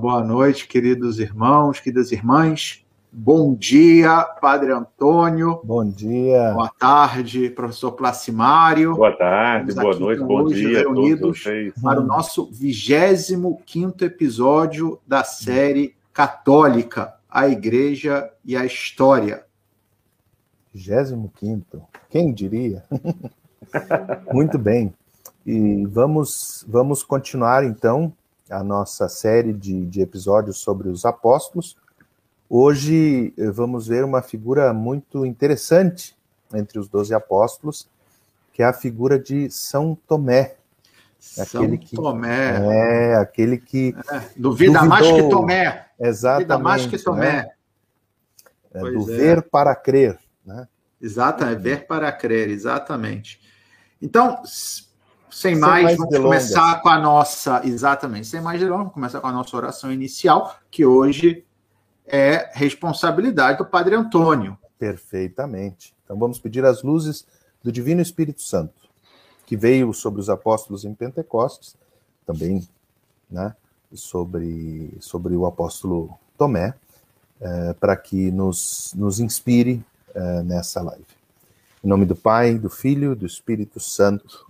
Boa noite, queridos irmãos, queridas irmãs. Bom dia, Padre Antônio. Bom dia. Boa tarde, professor Placimário. Boa tarde, boa noite, bom dia reunidos para o nosso 25 episódio da série Católica, a Igreja e a História. 25 quem diria? Muito bem. E vamos, vamos continuar então a nossa série de, de episódios sobre os apóstolos. Hoje eh, vamos ver uma figura muito interessante entre os doze apóstolos, que é a figura de São Tomé. São aquele que, Tomé. É, aquele que. É, duvida duvidou. mais que Tomé. Exatamente. Duvida mais que Tomé. Né? É, do é. ver para crer. Né? Exatamente, é ver para crer, exatamente. Então, sem mais, mais vamos começar com a nossa. Exatamente, sem mais delongas, vamos começar com a nossa oração inicial, que hoje é responsabilidade do Padre Antônio. Perfeitamente. Então vamos pedir as luzes do Divino Espírito Santo, que veio sobre os apóstolos em Pentecostes, também né, sobre, sobre o apóstolo Tomé, eh, para que nos, nos inspire eh, nessa live. Em nome do Pai, do Filho, do Espírito Santo.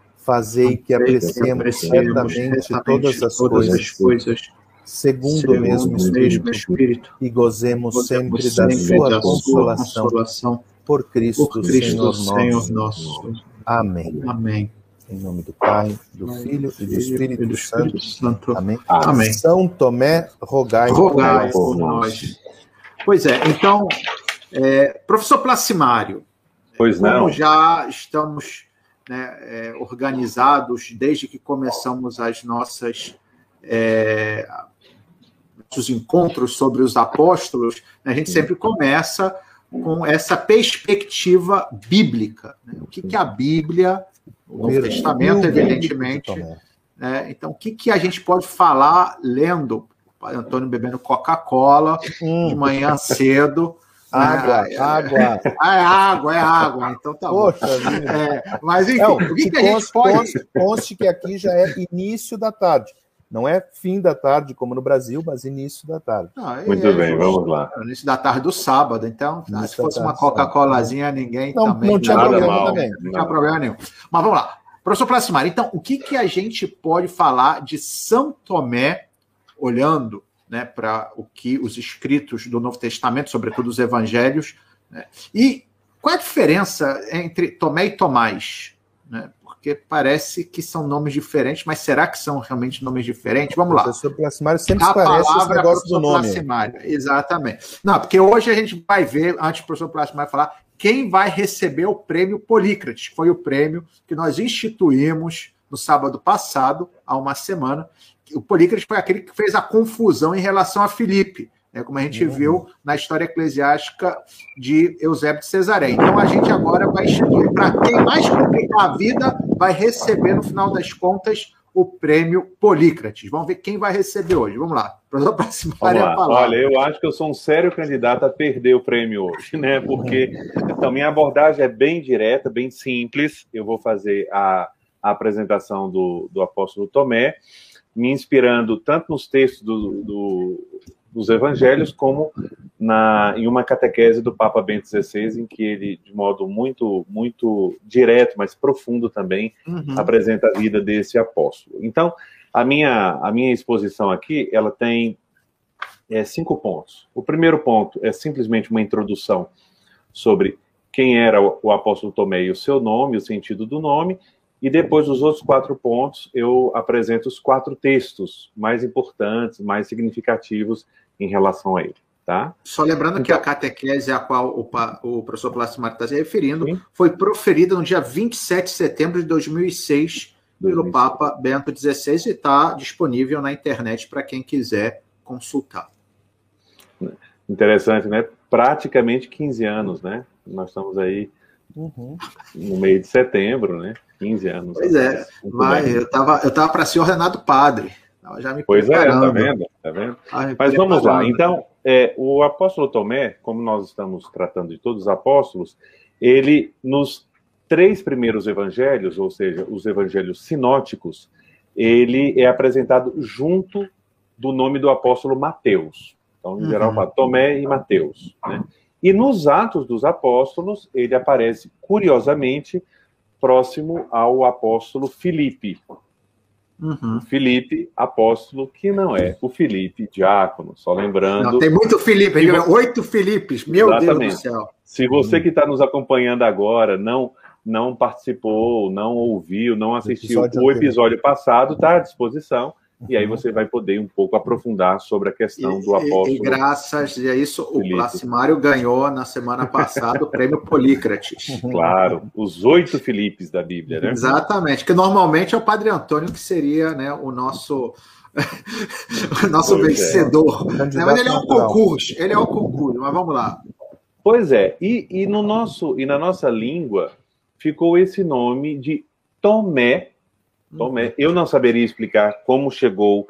Fazei que apreciemos certamente todas as coisas, segundo o mesmo Espírito, e gozemos sempre da sua consolação, por Cristo, Senhor nosso. Amém. Amém. Em nome do Pai, do Filho e do Espírito, Santo. Santo. Amém. Amém. São Tomé, rogai, rogai por nós. Pois é, então, é, professor Placimário, pois como não. já estamos né, é, organizados desde que começamos as nossas é, os encontros sobre os apóstolos, né, a gente sempre começa com essa perspectiva bíblica. Né? O que, que a Bíblia, o Novo Testamento, evidentemente. Né? Então, o que, que a gente pode falar lendo o Antônio bebendo Coca-Cola hum. de manhã cedo? Água, é, água. Ah, é água, é água. Então tá Poxa bom. É, mas enfim, Não, o que, que, a gente conste, pode... Conste, conste que aqui já é início da tarde. Não é fim da tarde, como no Brasil, mas início da tarde. Não, é, Muito bem, vamos lá. Início da tarde do sábado. Então, início se fosse uma Coca-Colazinha, ninguém não, também... Não tinha nada problema mal, também. Não tinha problema nenhum. Mas vamos lá. Professor Plasmar, então, o que, que a gente pode falar de São Tomé, olhando né, para o que os escritos do Novo Testamento, sobretudo os evangelhos. Né? E qual a diferença entre Tomé e Tomás? Né? Porque parece que são nomes diferentes, mas será que são realmente nomes diferentes? Vamos lá. O professor Placimário sempre esclarece esse negócio do nome. Placimário, exatamente. Não, porque hoje a gente vai ver, antes do professor Placimário falar, quem vai receber o prêmio Polícrates, que foi o prêmio que nós instituímos no sábado passado, há uma semana, o Polícrates foi aquele que fez a confusão em relação a Filipe, né, como a gente uhum. viu na história eclesiástica de Eusébio de Cesaré. Então a gente agora vai para quem mais complicar a vida vai receber no final das contas o prêmio Polícrates. Vamos ver quem vai receber hoje. Vamos lá. Vamos lá. Olha, eu acho que eu sou um sério candidato a perder o prêmio hoje, né? Porque então minha abordagem é bem direta, bem simples. Eu vou fazer a, a apresentação do, do apóstolo Tomé me inspirando tanto nos textos do, do, dos evangelhos como na, em uma catequese do Papa Bento XVI, em que ele, de modo muito, muito direto, mas profundo também, uhum. apresenta a vida desse apóstolo. Então, a minha, a minha exposição aqui, ela tem é, cinco pontos. O primeiro ponto é simplesmente uma introdução sobre quem era o, o apóstolo Tomé e o seu nome, o sentido do nome, e depois dos outros quatro pontos, eu apresento os quatro textos mais importantes, mais significativos em relação a ele. Tá? Só lembrando então, que a então- catequese a qual o, o professor Plácido está se referindo sim. foi proferida no dia 27 de setembro de 2006 pelo Papa Bento XVI e está disponível na internet para quem quiser consultar. Interessante, né? praticamente 15 anos, né? Nós estamos aí uhum. no meio de setembro, né? 15 anos. Pois é, mas eu estava eu tava para ser ordenado padre. Já me pois preparando. é, tá vendo? Tá vendo? Ah, mas vamos lá. Então, é, o apóstolo Tomé, como nós estamos tratando de todos os apóstolos, ele nos três primeiros evangelhos, ou seja, os evangelhos sinóticos, ele é apresentado junto do nome do apóstolo Mateus. Então, em uhum. geral, Tomé e Mateus. Né? E nos Atos dos Apóstolos, ele aparece, curiosamente, próximo ao apóstolo Filipe. Uhum. Filipe, apóstolo, que não é o Filipe, diácono, só lembrando. Não, tem muito Filipe, você... oito Filipes, meu Exatamente. Deus do céu. Se você que está nos acompanhando agora não não participou, não ouviu, não assistiu episódio o episódio passado, está à disposição. E aí você vai poder um pouco aprofundar sobre a questão do apóstolo. E, e graças a isso, Felipe. o Placimário ganhou na semana passada o prêmio Polícrates. Claro, os oito Filipes da Bíblia, né? Exatamente, que normalmente é o Padre Antônio que seria né, o nosso. o nosso pois é. vencedor. É. Mas ele é o concurso, ele é o concurso, mas vamos lá. Pois é, e, e, no nosso, e na nossa língua ficou esse nome de Tomé Tomé. Eu não saberia explicar como chegou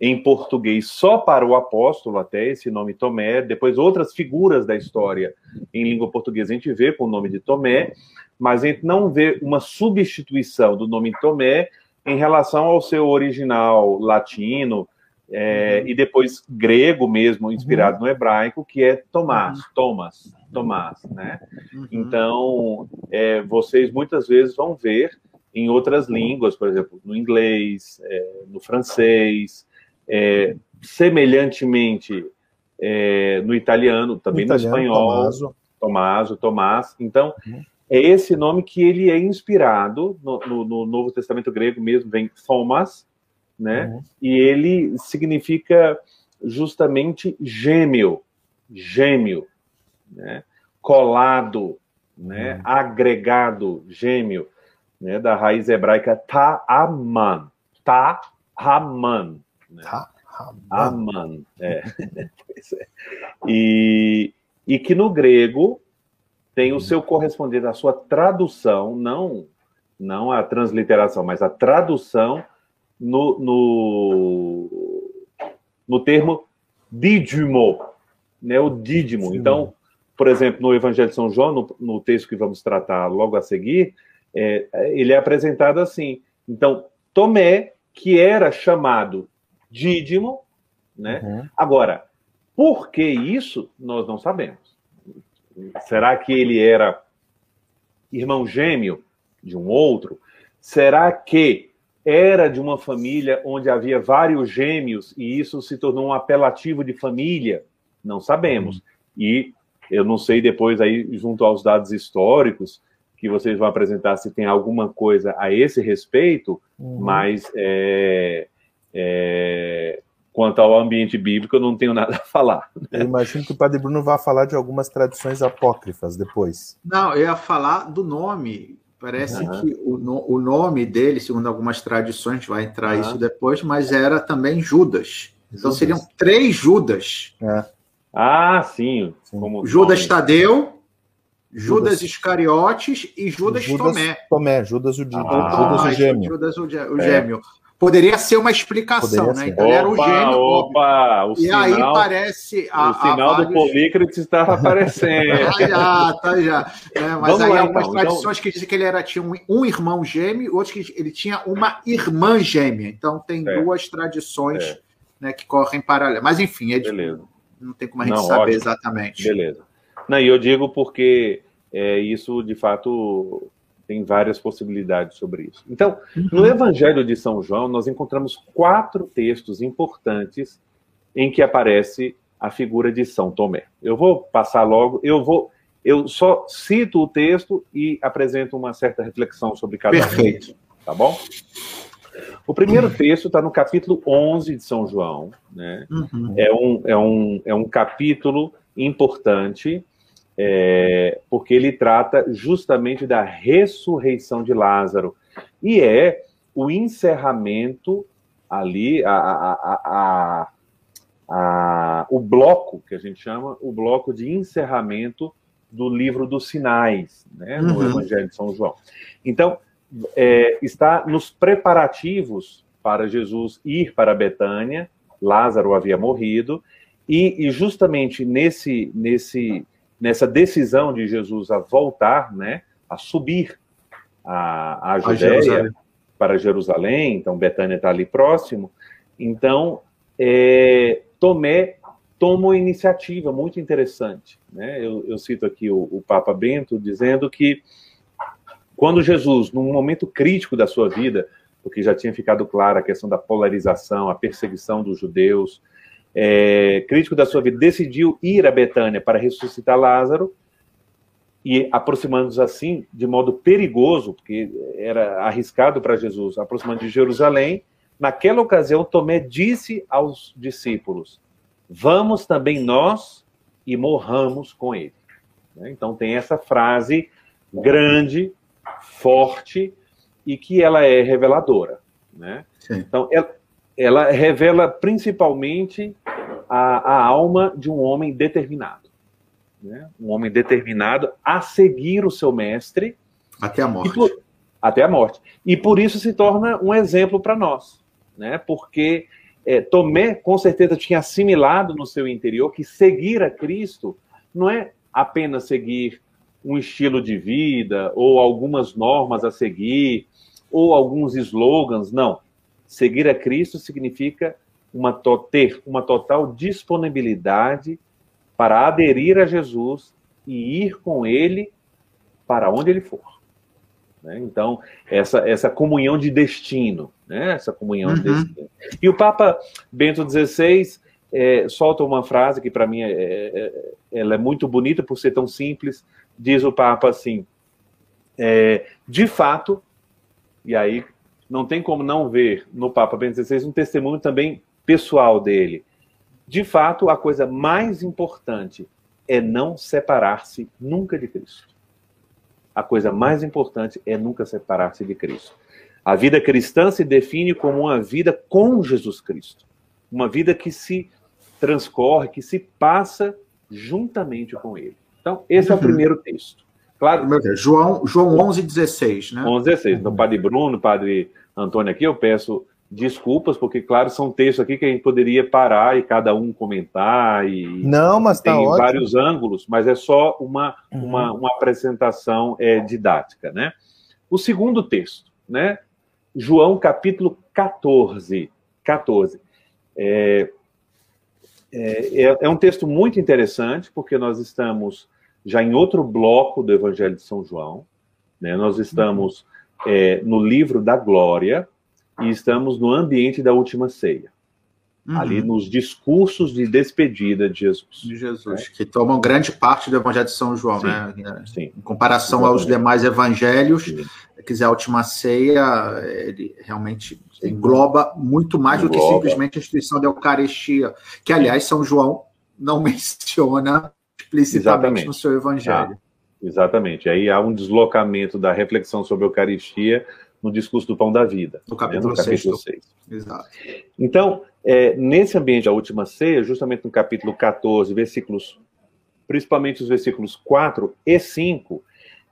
em português só para o apóstolo, até esse nome Tomé. Depois, outras figuras da história em língua portuguesa a gente vê com o nome de Tomé, mas a gente não vê uma substituição do nome Tomé em relação ao seu original latino. É, uhum. E depois grego mesmo, inspirado uhum. no hebraico, que é Tomás, uhum. Thomas, Tomás, né? Uhum. Então, é, vocês muitas vezes vão ver em outras línguas, por exemplo, no inglês, é, no francês, é, semelhantemente é, no italiano, também no, italiano, no espanhol, Tomaso. Tomaso, Tomás. Então, uhum. é esse nome que ele é inspirado no, no, no Novo Testamento grego mesmo, vem Thomas, né? Uhum. E ele significa justamente gêmeo, gêmeo, né? colado, né? Uhum. agregado, gêmeo né, da raiz hebraica ta'aman. Ta'aman. Né? Ta'aman. É. é. E, e que no grego tem o seu correspondente, a sua tradução, não, não a transliteração, mas a tradução no, no, no termo dídimo, né, o dídimo. Então, por exemplo, no Evangelho de São João, no, no texto que vamos tratar logo a seguir, é, ele é apresentado assim. Então, Tomé, que era chamado Dídimo, né? Uhum. Agora, por que isso, nós não sabemos. Será que ele era irmão gêmeo de um outro? Será que era de uma família onde havia vários gêmeos e isso se tornou um apelativo de família? Não sabemos. Uhum. E eu não sei depois aí, junto aos dados históricos, que vocês vão apresentar se tem alguma coisa a esse respeito, uhum. mas é, é, quanto ao ambiente bíblico, eu não tenho nada a falar. Eu imagino que o Padre Bruno vai falar de algumas tradições apócrifas depois. Não, eu ia falar do nome. Parece uhum. que o, no, o nome dele, segundo algumas tradições, a gente vai entrar uhum. isso depois, mas era também Judas. Então Judas. seriam três Judas. É. Ah, sim. sim. Judas nome. Tadeu, Judas, Iscariotes e Judas, Judas Tomé. Tomé, Judas o, ah, Judas o gêmeo. Judas o, o gêmeo. É. Poderia ser uma explicação, Poderia né? Então opa, era o gêmeo. Opa, o e sinal, aí parece. A, o sinal a vários... do Polícrates estava aparecendo. tá já, tá já. É, mas Vamos aí lá, algumas então. tradições então... que dizem que ele era, tinha um, um, irmão gêmeo, outros que ele tinha uma irmã gêmea. Então tem é. duas tradições é. né, que correm paralelo. Mas enfim, é de... Beleza. não tem como a gente não, saber ótimo. exatamente. Beleza. Não, e eu digo porque é, isso, de fato, tem várias possibilidades sobre isso. Então, no uhum. Evangelho de São João, nós encontramos quatro textos importantes em que aparece a figura de São Tomé. Eu vou passar logo, eu vou, eu só cito o texto e apresento uma certa reflexão sobre cada Perfeito. um. Tá bom? O primeiro texto está no capítulo 11 de São João. Né? Uhum. É, um, é, um, é um capítulo importante é, porque ele trata justamente da ressurreição de Lázaro. E é o encerramento ali, a, a, a, o bloco, que a gente chama, o bloco de encerramento do livro dos sinais, né, no uhum. Evangelho de São João. Então, é, está nos preparativos para Jesus ir para Betânia, Lázaro havia morrido, e, e justamente nesse, nesse, nessa decisão de Jesus a voltar, né, a subir a, a Judéia a Jerusalém. para Jerusalém, então Betânia está ali próximo, então é, Tomé toma uma iniciativa muito interessante. Né? Eu, eu cito aqui o, o, Papa Bento dizendo que quando Jesus, num momento crítico da sua vida, porque já tinha ficado clara a questão da polarização, a perseguição dos judeus, é, crítico da sua vida, decidiu ir a Betânia para ressuscitar Lázaro, e aproximando-nos assim, de modo perigoso, porque era arriscado para Jesus, aproximando de Jerusalém, naquela ocasião, Tomé disse aos discípulos: Vamos também nós e morramos com ele. Né? Então, tem essa frase grande, forte, e que ela é reveladora. Né? Então, ela, ela, revela principalmente a, a alma de um homem determinado. Né? Um homem determinado a seguir o seu mestre. Até a morte. Por, até a morte. E por isso se torna um exemplo para nós. Né? Porque é, Tomé, com certeza, tinha assimilado no seu interior que seguir a Cristo não é apenas seguir um estilo de vida ou algumas normas a seguir ou alguns slogans, não. Seguir a Cristo significa uma ter uma total disponibilidade para aderir a Jesus e ir com ele para onde ele for. Né? Então, essa, essa comunhão de destino, né? essa comunhão uhum. de destino. E o Papa Bento XVI é, solta uma frase que, para mim, é, é, é, ela é muito bonita por ser tão simples. Diz o Papa assim: é, de fato, e aí não tem como não ver no Papa Bento XVI um testemunho também pessoal dele. De fato, a coisa mais importante é não separar-se nunca de Cristo. A coisa mais importante é nunca separar-se de Cristo. A vida cristã se define como uma vida com Jesus Cristo. Uma vida que se transcorre, que se passa juntamente com Ele. Então, esse é o uhum. primeiro texto. Claro. João, João 11, 16, né? 11, 16. Então, Padre Bruno, Padre Antônio aqui, eu peço desculpas, porque, claro, são textos aqui que a gente poderia parar e cada um comentar. E Não, mas tá tem ótimo. vários ângulos, mas é só uma, uhum. uma, uma apresentação é, didática, né? O segundo texto, né? João capítulo 14. 14. É, é, é, é um texto muito interessante, porque nós estamos já em outro bloco do Evangelho de São João, né? Nós estamos é, no livro da Glória, e estamos no ambiente da última ceia. Uhum. Ali nos discursos de despedida de Jesus. De Jesus, né? que tomam grande parte do Evangelho de São João, sim, né? Sim. Em comparação Exatamente. aos demais evangelhos, sim. quiser a última ceia, ele realmente engloba muito mais engloba. do que simplesmente a instituição da Eucaristia, que, aliás, São João não menciona explicitamente Exatamente. no seu Evangelho. Ah, exatamente. Aí há um deslocamento da reflexão sobre a Eucaristia no discurso do pão da vida. No capítulo, né? no capítulo 6. Exato. Então, é, nesse ambiente da última ceia, justamente no capítulo 14, versículos, principalmente os versículos 4 e 5,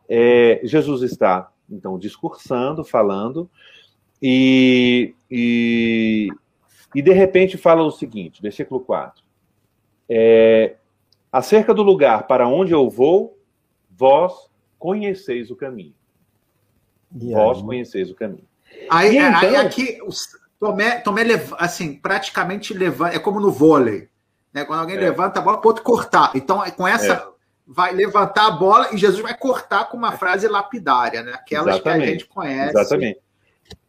é, Jesus está, então, discursando, falando, e, e, e de repente fala o seguinte, versículo 4. É, Acerca do lugar para onde eu vou, vós conheceis o caminho. E Vós aí? conheceis o caminho. Aí, então... aí aqui, Tomé, Tomé assim, praticamente levanta, é como no vôlei. Né? Quando alguém é. levanta a bola, outro cortar. Então, com essa, é. vai levantar a bola e Jesus vai cortar com uma frase lapidária, né? Aquelas Exatamente. que a gente conhece. Exatamente.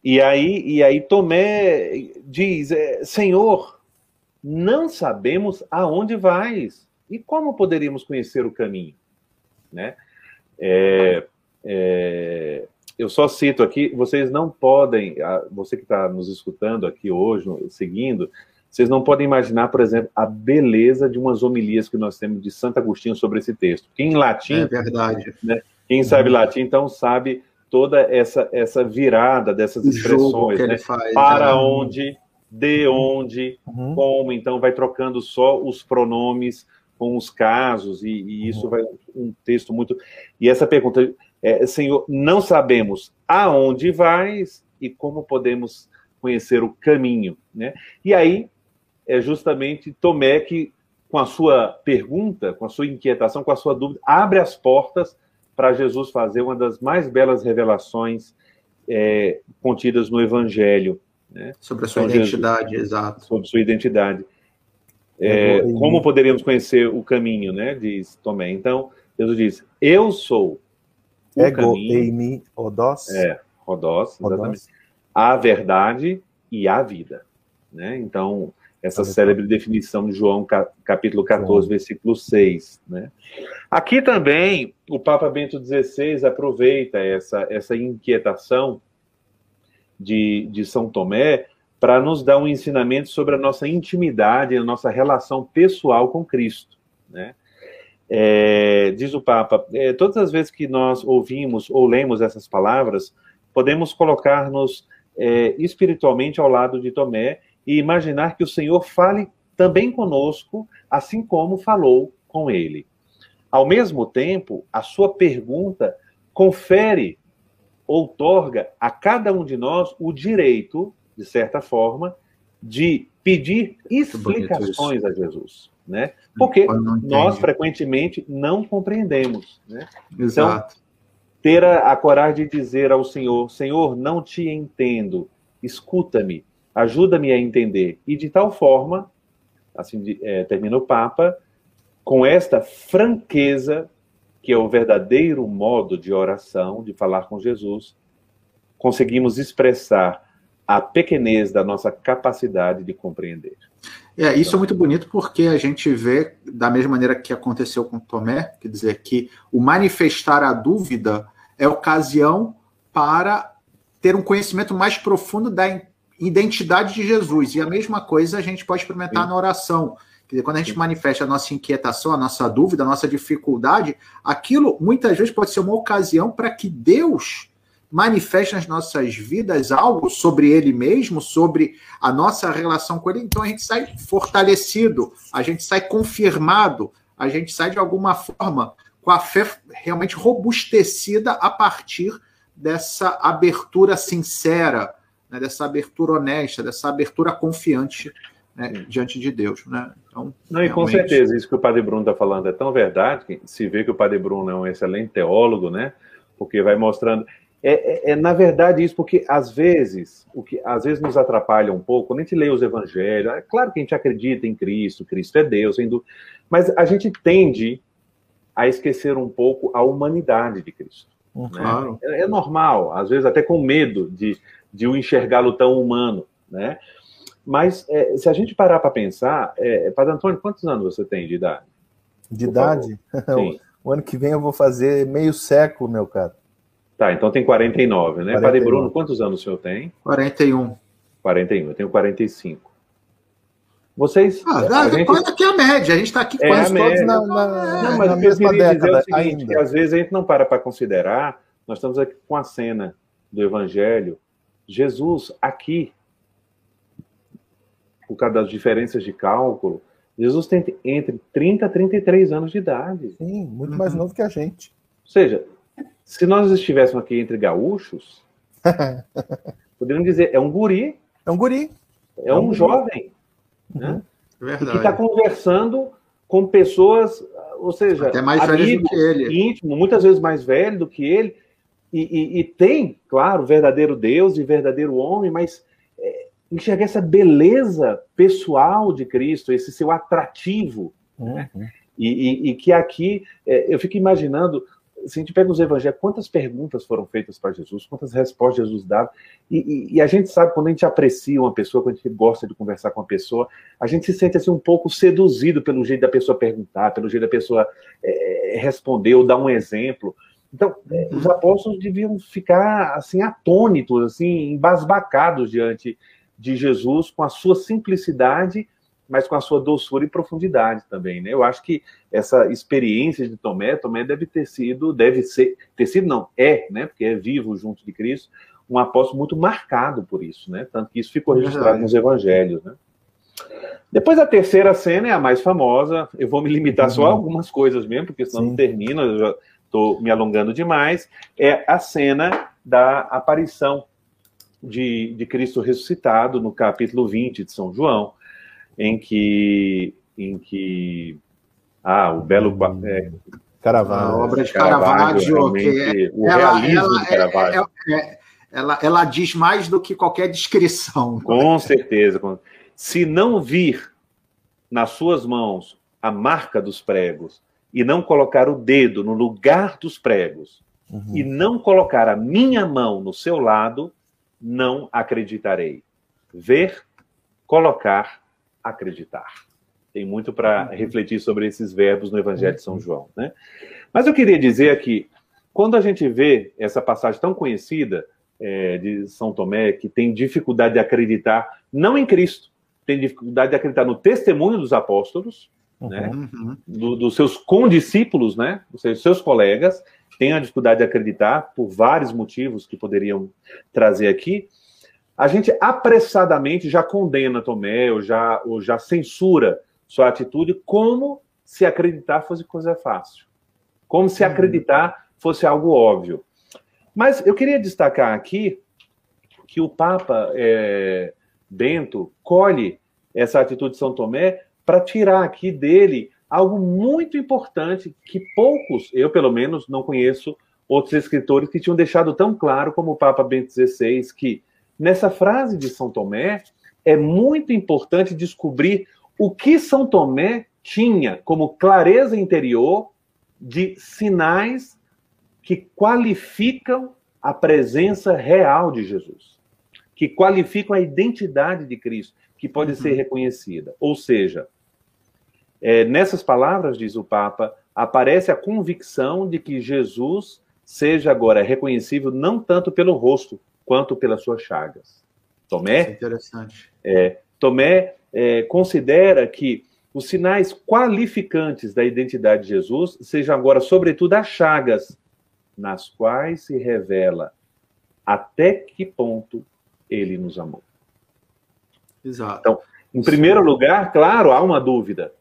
E aí, e aí Tomé diz: é, Senhor, não sabemos aonde vais e como poderíamos conhecer o caminho, né? É, é, eu só cito aqui, vocês não podem, você que está nos escutando aqui hoje, seguindo, vocês não podem imaginar, por exemplo, a beleza de umas homilias que nós temos de Santo Agostinho sobre esse texto. Quem em latim, é verdade. Né, quem sabe latim, então sabe toda essa essa virada dessas expressões, né? Faz, para é. onde de onde, uhum. como, então vai trocando só os pronomes com os casos, e, e isso uhum. vai um texto muito. E essa pergunta, é, Senhor, não sabemos aonde vais e como podemos conhecer o caminho, né? E aí é justamente Tomé que, com a sua pergunta, com a sua inquietação, com a sua dúvida, abre as portas para Jesus fazer uma das mais belas revelações é, contidas no Evangelho. Né? Sobre a sua então, identidade, Jesus, exato. Sobre sua identidade. É, como poderíamos conhecer o caminho, né? Diz Tomé. Então, Jesus diz: Eu sou o Ego caminho. Eimi odos. É, exatamente. Odos. A verdade e a vida. Né? Então, essa célebre definição de João capítulo 14, versículo 6. Né? Aqui também o Papa Bento XVI aproveita essa, essa inquietação de, de São Tomé para nos dar um ensinamento sobre a nossa intimidade, a nossa relação pessoal com Cristo. Né? É, diz o Papa, é, todas as vezes que nós ouvimos ou lemos essas palavras, podemos colocar-nos é, espiritualmente ao lado de Tomé e imaginar que o Senhor fale também conosco, assim como falou com ele. Ao mesmo tempo, a sua pergunta confere, outorga a cada um de nós o direito, de certa forma, de pedir explicações a Jesus, né? Porque nós frequentemente não compreendemos, né? Então, Exato. Então, ter a, a coragem de dizer ao Senhor: Senhor, não te entendo, escuta-me, ajuda-me a entender. E de tal forma, assim é, termina o Papa, com esta franqueza, que é o verdadeiro modo de oração, de falar com Jesus, conseguimos expressar a pequenez da nossa capacidade de compreender. É, isso é muito bonito porque a gente vê, da mesma maneira que aconteceu com Tomé, quer dizer, que o manifestar a dúvida é ocasião para ter um conhecimento mais profundo da identidade de Jesus. E a mesma coisa a gente pode experimentar Sim. na oração. Quer dizer, quando a gente Sim. manifesta a nossa inquietação, a nossa dúvida, a nossa dificuldade, aquilo muitas vezes pode ser uma ocasião para que Deus manifeste nas nossas vidas algo sobre Ele mesmo, sobre a nossa relação com Ele. Então a gente sai fortalecido, a gente sai confirmado, a gente sai de alguma forma com a fé realmente robustecida a partir dessa abertura sincera né, dessa abertura honesta, dessa abertura confiante né, diante de Deus. Né? Então, Não, realmente... e com certeza, isso que o Padre Bruno está falando é tão verdade que se vê que o Padre Bruno é um excelente teólogo, né? Porque vai mostrando. É, é, é, na verdade isso, porque às vezes, o que às vezes nos atrapalha um pouco, quando a gente lê os evangelhos, é claro que a gente acredita em Cristo, Cristo é Deus, mas a gente tende a esquecer um pouco a humanidade de Cristo. Né? Claro. É, é, normal, às vezes até com medo de, de o enxergá-lo tão humano, né? Mas é, se a gente parar para pensar, é, Padre Antônio, quantos anos você tem de idade? De idade? o ano que vem eu vou fazer meio século, meu cara. Tá, então tem 49, né? 41. Padre Bruno, quantos anos o senhor tem? 41. 41, eu tenho 45. Vocês. Ah, a gente... quase aqui a média, a gente está aqui é quase todos na, na, não, mas na mesma década. É o seguinte, ainda. que às vezes a gente não para para considerar, nós estamos aqui com a cena do Evangelho Jesus aqui, por causa das diferenças de cálculo, Jesus tem entre 30 e 33 anos de idade. Sim, muito uhum. mais novo que a gente. Ou seja, se nós estivéssemos aqui entre gaúchos, poderíamos dizer, é um guri. É um guri. É, é um, um jovem. Uhum. Né? Verdade. que está conversando com pessoas, ou seja, Até mais amigo, do que ele. íntimo, muitas vezes mais velho do que ele, e, e, e tem, claro, verdadeiro Deus e verdadeiro homem, mas é, enxergar essa beleza pessoal de Cristo, esse seu atrativo. Né? Uhum. Né? E, e, que aqui, é, eu fico imaginando, se a gente pega os evangelhos, quantas perguntas foram feitas para Jesus, quantas respostas Jesus dava, e, e, a gente sabe, quando a gente aprecia uma pessoa, quando a gente gosta de conversar com uma pessoa, a gente se sente assim um pouco seduzido pelo jeito da pessoa perguntar, pelo jeito da pessoa é, responder ou dar um exemplo. Então, é, os apóstolos deviam ficar assim atônitos, assim, embasbacados diante de Jesus com a sua simplicidade, mas com a sua doçura e profundidade também, né? Eu acho que essa experiência de Tomé, Tomé deve ter sido, deve ser, ter sido não, é, né? Porque é vivo junto de Cristo, um apóstolo muito marcado por isso, né? Tanto que isso ficou registrado nos evangelhos, né? Depois a terceira cena é a mais famosa. Eu vou me limitar só a uhum. algumas coisas mesmo, porque senão Sim. não termina, eu já estou me alongando demais. É a cena da aparição de, de Cristo ressuscitado no capítulo 20 de São João, em que, em que ah, o belo é, Caravaggio, a obra de Caravaggio, que é, o ela, realismo ela, de Caravaggio. É, é, ela, ela diz mais do que qualquer descrição. Com certeza. Se não vir nas suas mãos a marca dos pregos e não colocar o dedo no lugar dos pregos uhum. e não colocar a minha mão no seu lado, não acreditarei. Ver, colocar, acreditar. Tem muito para uhum. refletir sobre esses verbos no Evangelho de São. João. Né? Mas eu queria dizer aqui, quando a gente vê essa passagem tão conhecida é, de São Tomé, que tem dificuldade de acreditar, não em Cristo, tem dificuldade de acreditar no testemunho dos apóstolos, uhum. né, uhum. do, dos seus condiscípulos, né, dos seus, seus colegas, tem a dificuldade de acreditar por vários motivos que poderiam trazer aqui. A gente apressadamente já condena Tomé ou já, ou já censura sua atitude como se acreditar fosse coisa fácil, como se uhum. acreditar fosse algo óbvio. Mas eu queria destacar aqui que o Papa é, Bento colhe essa atitude de São Tomé para tirar aqui dele algo muito importante que poucos, eu pelo menos, não conheço outros escritores que tinham deixado tão claro como o Papa Bento XVI, que nessa frase de São Tomé é muito importante descobrir o que São Tomé tinha como clareza interior de sinais que qualificam a presença real de Jesus, que qualificam a identidade de Cristo, que pode uhum. ser reconhecida. Ou seja, é, nessas palavras, diz o Papa, aparece a convicção de que Jesus seja agora reconhecível não tanto pelo rosto, quanto pelas suas chagas. Tomé, é interessante. É, Tomé é, considera que os sinais qualificantes da identidade de Jesus sejam agora, sobretudo, as chagas, nas quais se revela até que ponto ele nos amou. Exato. Então, em primeiro lugar, claro, há uma dúvida,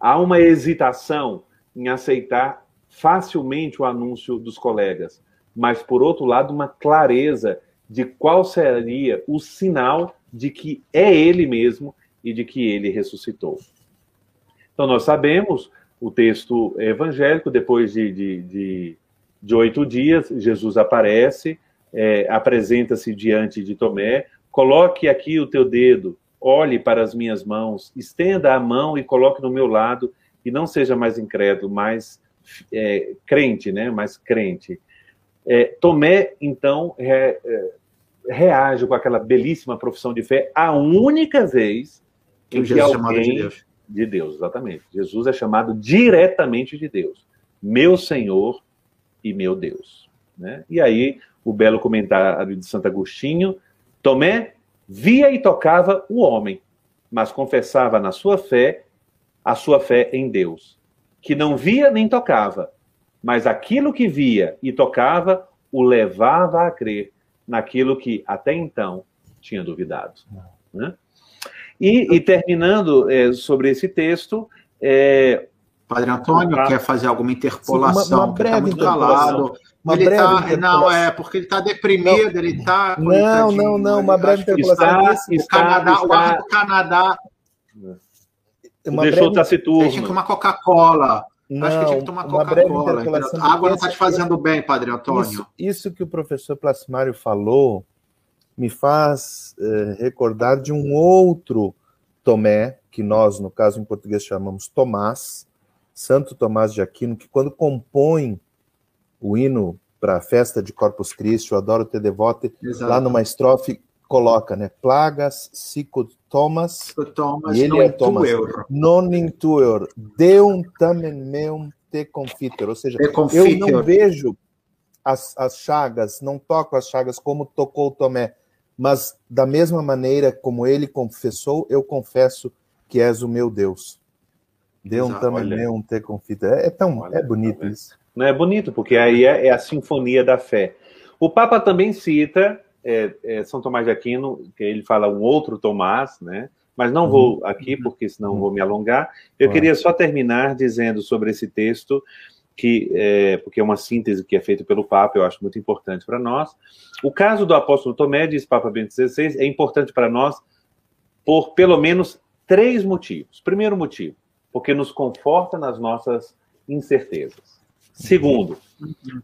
há uma hesitação em aceitar facilmente o anúncio dos colegas, mas, por outro lado, uma clareza de qual seria o sinal de que é ele mesmo e de que ele ressuscitou. Então, nós sabemos, o texto evangélico, depois de, de, de, de oito dias, Jesus aparece, é, apresenta-se diante de Tomé, coloque aqui o teu dedo, olhe para as minhas mãos, estenda a mão e coloque no meu lado, e não seja mais incrédulo, mais é, crente, né? Mais crente. É, Tomé, então, é, reage com aquela belíssima profissão de fé, a única vez em que, que alguém... De Deus. de Deus, exatamente. Jesus é chamado diretamente de Deus. Meu Senhor e meu Deus. Né? E aí, o belo comentário de Santo Agostinho, Tomé via e tocava o homem, mas confessava na sua fé a sua fé em Deus, que não via nem tocava, mas aquilo que via e tocava o levava a crer naquilo que até então tinha duvidado. Né? E, e terminando é, sobre esse texto. É, Padre Antônio quer fazer alguma interpolação, Sim, uma, uma tá breve tá muito interpolação. Uma ele breve tá, Não, é porque ele está deprimido, não, ele está. Não, não, não, uma breve interpolação. Está, está, o Canadá, está, o barco do Canadá. Uma deixou breve... taciturno. Deixa que tomar Coca-Cola. Não, Acho que tinha que tomar Coca-Cola. A água não está te fazendo bem, Padre Antônio. Isso, isso, que o professor Plasmário falou me faz eh, recordar de um outro Tomé, que nós, no caso em português, chamamos Tomás, Santo Tomás de Aquino, que quando compõe o hino para a festa de Corpus Christi, o Adoro Te Devote, Exato. lá numa estrofe coloca, né? Plagas Thomas, Thomas e ele é Thomas, non intuer, deum tamen meum te confiter, ou seja, eu não vejo as, as chagas, não toco as chagas como tocou Tomé, mas da mesma maneira como ele confessou, eu confesso que és o meu Deus. Deum tamen meum te confiter. É, é tão, olha, é bonito isso. Não é bonito, porque aí é, é a sinfonia da fé. O Papa também cita é, é, São Tomás de Aquino, que ele fala um outro Tomás, né? Mas não vou uhum. aqui, porque senão vou me alongar. Eu queria só terminar dizendo sobre esse texto, que é, porque é uma síntese que é feita pelo Papa, eu acho muito importante para nós. O caso do apóstolo Tomé, diz Papa Bento XVI, é importante para nós por pelo menos três motivos. Primeiro motivo, porque nos conforta nas nossas incertezas. Segundo,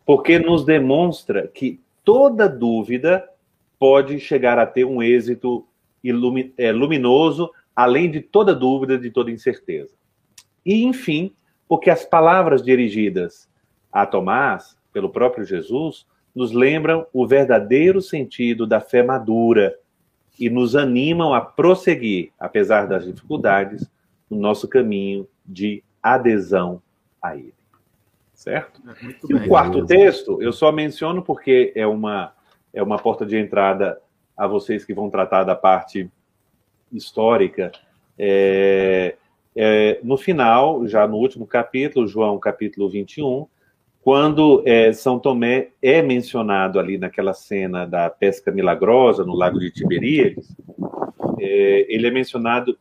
porque nos demonstra que toda dúvida pode chegar a ter um êxito é, luminoso, além de toda dúvida, de toda incerteza. E, enfim, porque as palavras dirigidas a Tomás, pelo próprio Jesus, nos lembram o verdadeiro sentido da fé madura e nos animam a prosseguir, apesar das dificuldades, no nosso caminho de adesão a Ele certo? É, e o quarto texto, eu só menciono porque é uma, é uma porta de entrada a vocês que vão tratar da parte histórica. É, é, no final, já no último capítulo, João capítulo 21, quando é, São Tomé é mencionado ali naquela cena da pesca milagrosa no lago de Tiberíades, é, ele é mencionado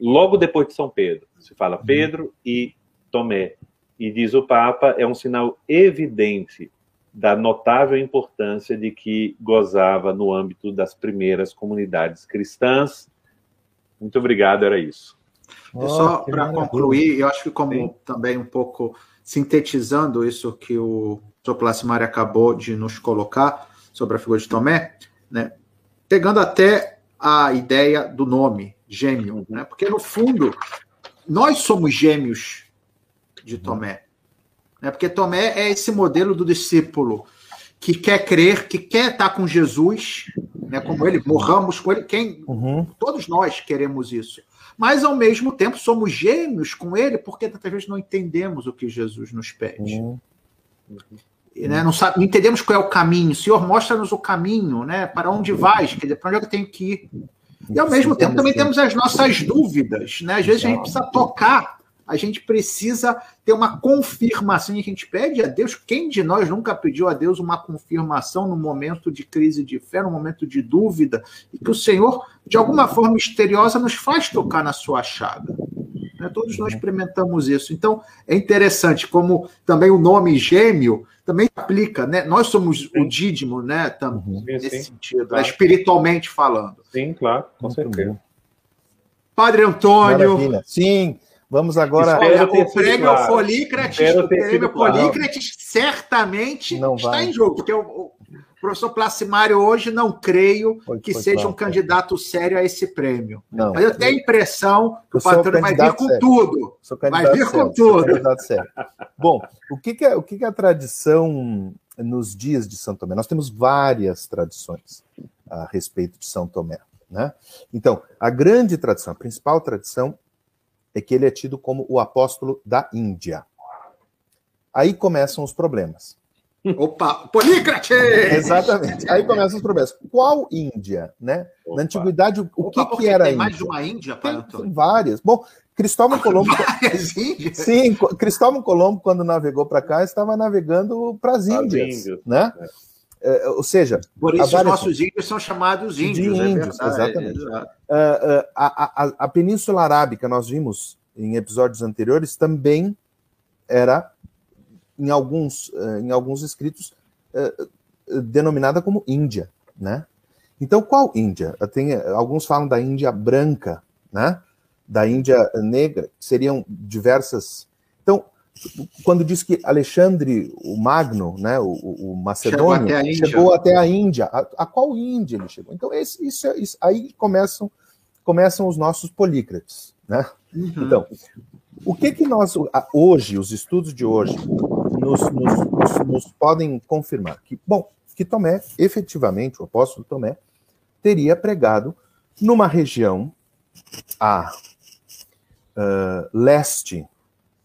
logo depois de São Pedro. Se fala Pedro e Tomé. E diz o Papa, é um sinal evidente da notável importância de que gozava no âmbito das primeiras comunidades cristãs. Muito obrigado, era isso. Oh, Só para concluir, eu acho que como Sim. também um pouco sintetizando isso que o Sr. Plasmari acabou de nos colocar sobre a figura de Tomé, né, pegando até a ideia do nome, gêmeo, né, porque no fundo nós somos gêmeos de Tomé. Né? Porque Tomé é esse modelo do discípulo que quer crer, que quer estar com Jesus, né, como ele, morramos com ele. Quem, uhum. Todos nós queremos isso. Mas, ao mesmo tempo, somos gêmeos com ele, porque tantas vezes não entendemos o que Jesus nos pede. Uhum. E, né, não, sabe, não entendemos qual é o caminho. Senhor, mostra-nos o caminho, né? Para onde vais? Para onde que eu tenho que ir? E ao mesmo tempo também temos as nossas dúvidas, né? Às vezes a gente precisa tocar a gente precisa ter uma confirmação. E a gente pede a Deus. Quem de nós nunca pediu a Deus uma confirmação no momento de crise de fé, no momento de dúvida? E que o Senhor, de alguma forma misteriosa, nos faz tocar na sua chaga. Né? Todos nós experimentamos isso. Então, é interessante como também o nome gêmeo também aplica, né? Nós somos sim. o dídimo, né? Também, uhum. nesse sim, sentido, claro. espiritualmente falando. Sim, claro, com certeza. Padre Antônio. Maravilha. Sim, Vamos agora. Olha, o prêmio claro. Folícrates, o prêmio Folícrates certamente não está vai. em jogo, porque o, o professor Placimário hoje não creio foi, que foi seja claro, um candidato sério a esse prêmio. Não, Mas eu tenho a impressão que o patrão vai vir com sério. tudo. Vai vir sério, com tudo. Bom, o que, que, é, o que, que é a tradição nos dias de São Tomé? Nós temos várias tradições a respeito de São Tomé. Né? Então, a grande tradição, a principal tradição é que ele é tido como o apóstolo da Índia. Aí começam os problemas. Opa, Polícrates! Exatamente. Aí começam os problemas. Qual Índia, né? Opa. Na antiguidade, o Opa, que, que era tem Índia? mais de uma Índia, pai tem, várias. Bom, Cristóvão Colombo. Várias Índias? Sim, Cristóvão Colombo, quando navegou para cá, estava navegando para as Índias, né? É. É, ou seja, por isso os nossos índios são chamados índios, de índios é exatamente. É, é, a, a, a, Península Arábica, nós vimos em episódios anteriores, também era, em alguns, em alguns escritos, denominada como Índia, né? Então, qual Índia? Tem, alguns falam da Índia branca, né? Da Índia negra, seriam diversas. Quando diz que Alexandre o Magno, né, o, o Macedônio, chegou até a Índia. Chegou até a, Índia. A, a qual Índia ele chegou? Então, esse, isso, é, isso, aí começam, começam os nossos polícrates. Né? Uhum. Então, o que, que nós, hoje, os estudos de hoje, nos, nos, nos, nos podem confirmar? Que, bom, que Tomé, efetivamente, o apóstolo Tomé, teria pregado numa região a uh, leste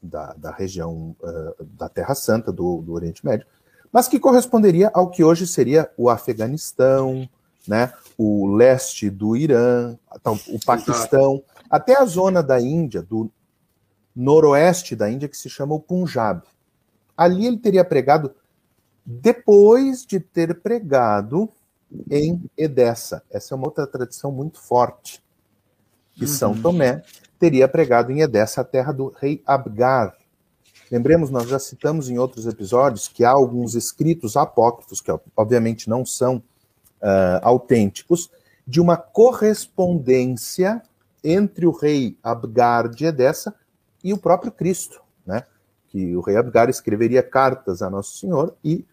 da, da região uh, da Terra Santa, do, do Oriente Médio, mas que corresponderia ao que hoje seria o Afeganistão, né, o leste do Irã, o Paquistão, até a zona da Índia, do noroeste da Índia, que se chama o Punjab. Ali ele teria pregado, depois de ter pregado em Edessa. Essa é uma outra tradição muito forte, que uhum. São Tomé teria pregado em Edessa, a terra do rei Abgar. Lembremos, nós já citamos em outros episódios que há alguns escritos apócrifos, que obviamente não são uh, autênticos, de uma correspondência entre o rei Abgar de Edessa e o próprio Cristo, né? Que o rei Abgar escreveria cartas a Nosso Senhor e,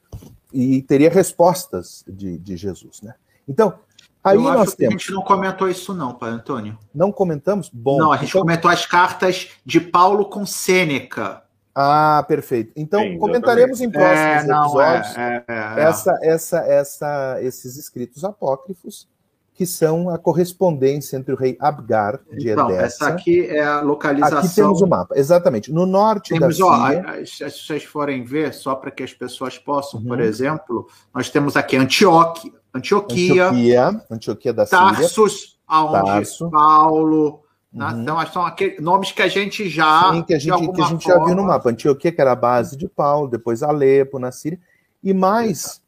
e teria respostas de, de Jesus, né? Então, aí Eu nós temos. a gente não comentou isso, não, Pai Antônio. Não comentamos? Bom. Não, a gente então... comentou as cartas de Paulo com Sêneca. Ah, perfeito. Então Sim, comentaremos em próximos é, não, episódios é, é, é, essa, essa, essa, esses escritos apócrifos que são a correspondência entre o rei Abgar de então, Edessa. Essa aqui é a localização. Aqui temos o mapa, exatamente. No norte temos, da Síria. Ó, se vocês forem ver, só para que as pessoas possam, uhum. por exemplo, nós temos aqui Antioquia, Antioquia, Antioquia, Antioquia da Tarsus, Síria. aonde Tarso. Paulo. Né? Uhum. Então, são aqueles nomes que a gente já. Sim, que a gente, que a gente forma... já viu no mapa. Antioquia, que era a base de Paulo, depois Alepo, na Síria. E mais,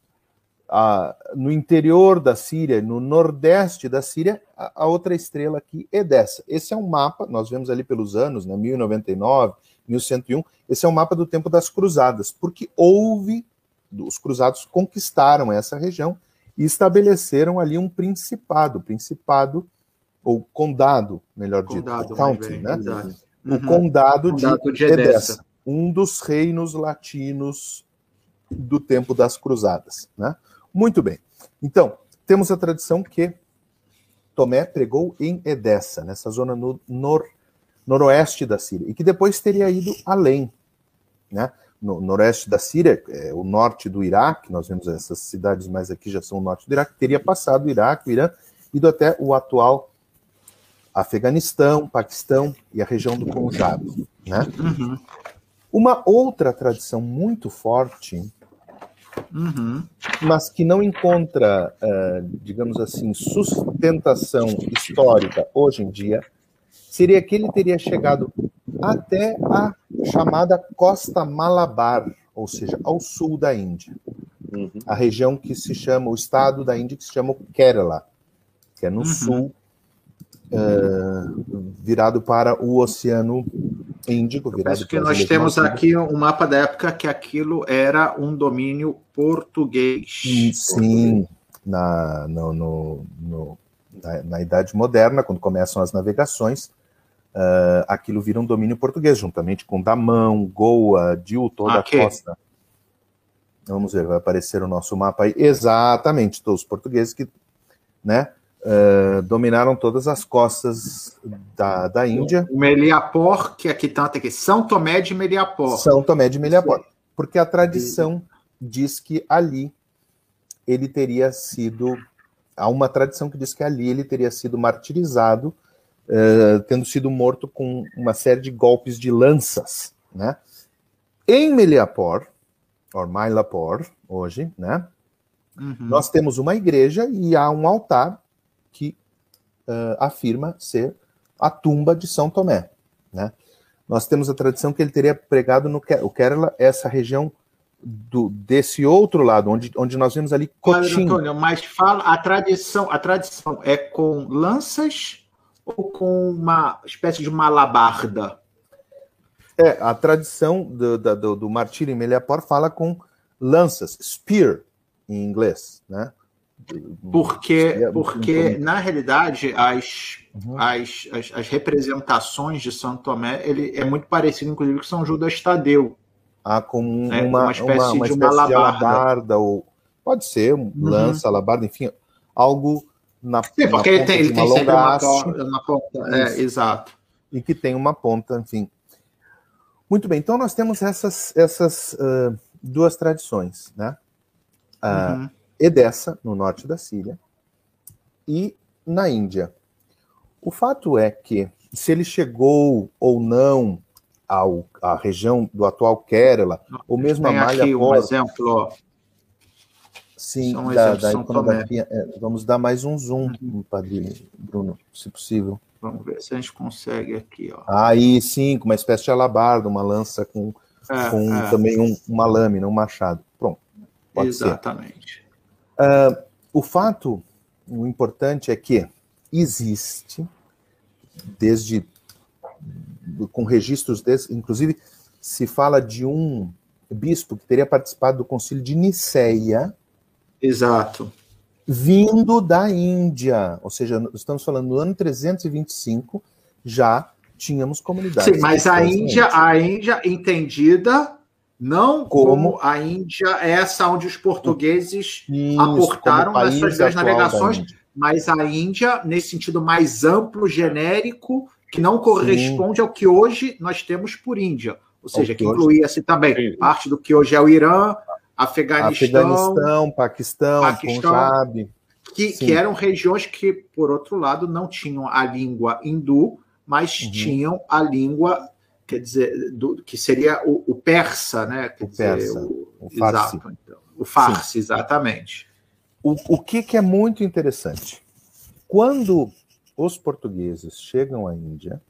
no interior da Síria, no nordeste da Síria, a, a, outra estrela aqui é dessa. Esse é um mapa, nós vemos ali pelos anos, né, 1099, 1101, esse é um mapa do tempo das cruzadas, porque houve, os cruzados conquistaram essa região e estabeleceram ali um principado, principado, ou condado, melhor condado, dito, county, né? Uhum. O condado, condado de, de Edessa. Edessa, um dos reinos latinos do tempo das cruzadas, né? Muito bem. Então, temos a tradição que Tomé pregou em Edessa, nessa zona no nor, noroeste da Síria, e que depois teria ido além. Né? No noroeste da Síria, é, o norte do Iraque, nós vemos essas cidades mais aqui já são o norte do Iraque, teria passado o Iraque, o Irã, ido até o atual Afeganistão, Paquistão e a região do Punjab. Né? Uhum. Uma outra tradição muito forte Uhum. mas que não encontra, uh, digamos assim, sustentação histórica hoje em dia, seria que ele teria chegado até a chamada Costa Malabar, ou seja, ao sul da Índia. Uhum. A região que se chama, o estado da Índia que se chama Kerala, que é no uhum. sul, uh, virado para o Oceano Índico. Virado Acho que nós temos aqui um mapa da época que aquilo era um domínio português. Sim, na, no, no, no na, na, Idade Moderna, quando começam as navegações, uh, aquilo vira um domínio português, juntamente com Damão, Goa, Dil, toda a costa. Vamos ver, vai aparecer o nosso mapa aí. Exatamente, todos os portugueses que né, uh, dominaram todas as costas da, da Índia. O Meliapor, que aqui tanto aqui, São Tomé de Meliapor. São Tomé de Meliapor. Porque a tradição diz que ali ele teria sido. Há uma tradição que diz que ali ele teria sido martirizado, uh, tendo sido morto com uma série de golpes de lanças. Né? Em Meliapor, ou Mailapor, hoje, né? Uhum. Nós temos uma igreja e há um altar que uh, afirma ser a tumba de São Tomé. Né? Nós temos a tradição que ele teria pregado no o Kerala, essa região do, desse outro lado, onde, onde nós vemos ali Cotim. Antônio, mas fala a tradição, a tradição é com lanças ou com uma espécie de malabarda? É, a tradição do, do, do martírio em Meliapor fala com lanças, spear, em inglês, né? Porque, porque na realidade, as, uhum. as, as, as, representações de Santo Tomé ele é muito parecido, inclusive, com São Judas Tadeu. Ah, com uma, é, uma espécie, uma, uma de, uma ou pode ser, um uhum. lança, alabarda, enfim, algo na, Sim, porque ele tem, ele tem sempre uma, uma ponta. É, exato. E que tem uma ponta, enfim. Muito bem, então nós temos essas, essas uh, duas tradições, né? Uh, uhum. Edessa, no norte da Síria, e na Índia. O fato é que, se ele chegou ou não ao, à região do atual Kerala, ou mesmo a Malha aqui um exemplo. Sim, um da, da iconografia. É, vamos dar mais um zoom, uhum. Padre Bruno, se possível. Vamos ver se a gente consegue aqui. Ó. Aí sim, com uma espécie de alabarda, uma lança com, é, com é. também um, uma lâmina, um machado. Pronto. Exatamente. Uh, o fato, o importante é que existe, desde com registros desses, inclusive se fala de um bispo que teria participado do concílio de Niceia. Exato. Vindo da Índia, ou seja, estamos falando no ano 325, já tínhamos comunidades. Sim, mas a Índia, a Índia entendida não como, como, a Índia, essa onde os portugueses Isso, aportaram nas suas grandes navegações, mas a Índia, nesse sentido mais amplo, genérico, que não corresponde Sim. ao que hoje nós temos por Índia. Ou seja, que incluía-se também Sim. parte do que hoje é o Irã, Afeganistão, Afeganistão Paquistão, Paquistão Punjab. Que, que, eram regiões que, por outro lado, não tinham a língua hindu, mas uhum. tinham a língua quer dizer, do, que seria o, o, persa, né? Quer o dizer, persa, o, o farsi. Exato, então. O farsi, Sim. exatamente. O, o que, que é muito interessante? Quando os portugueses chegam à Índia,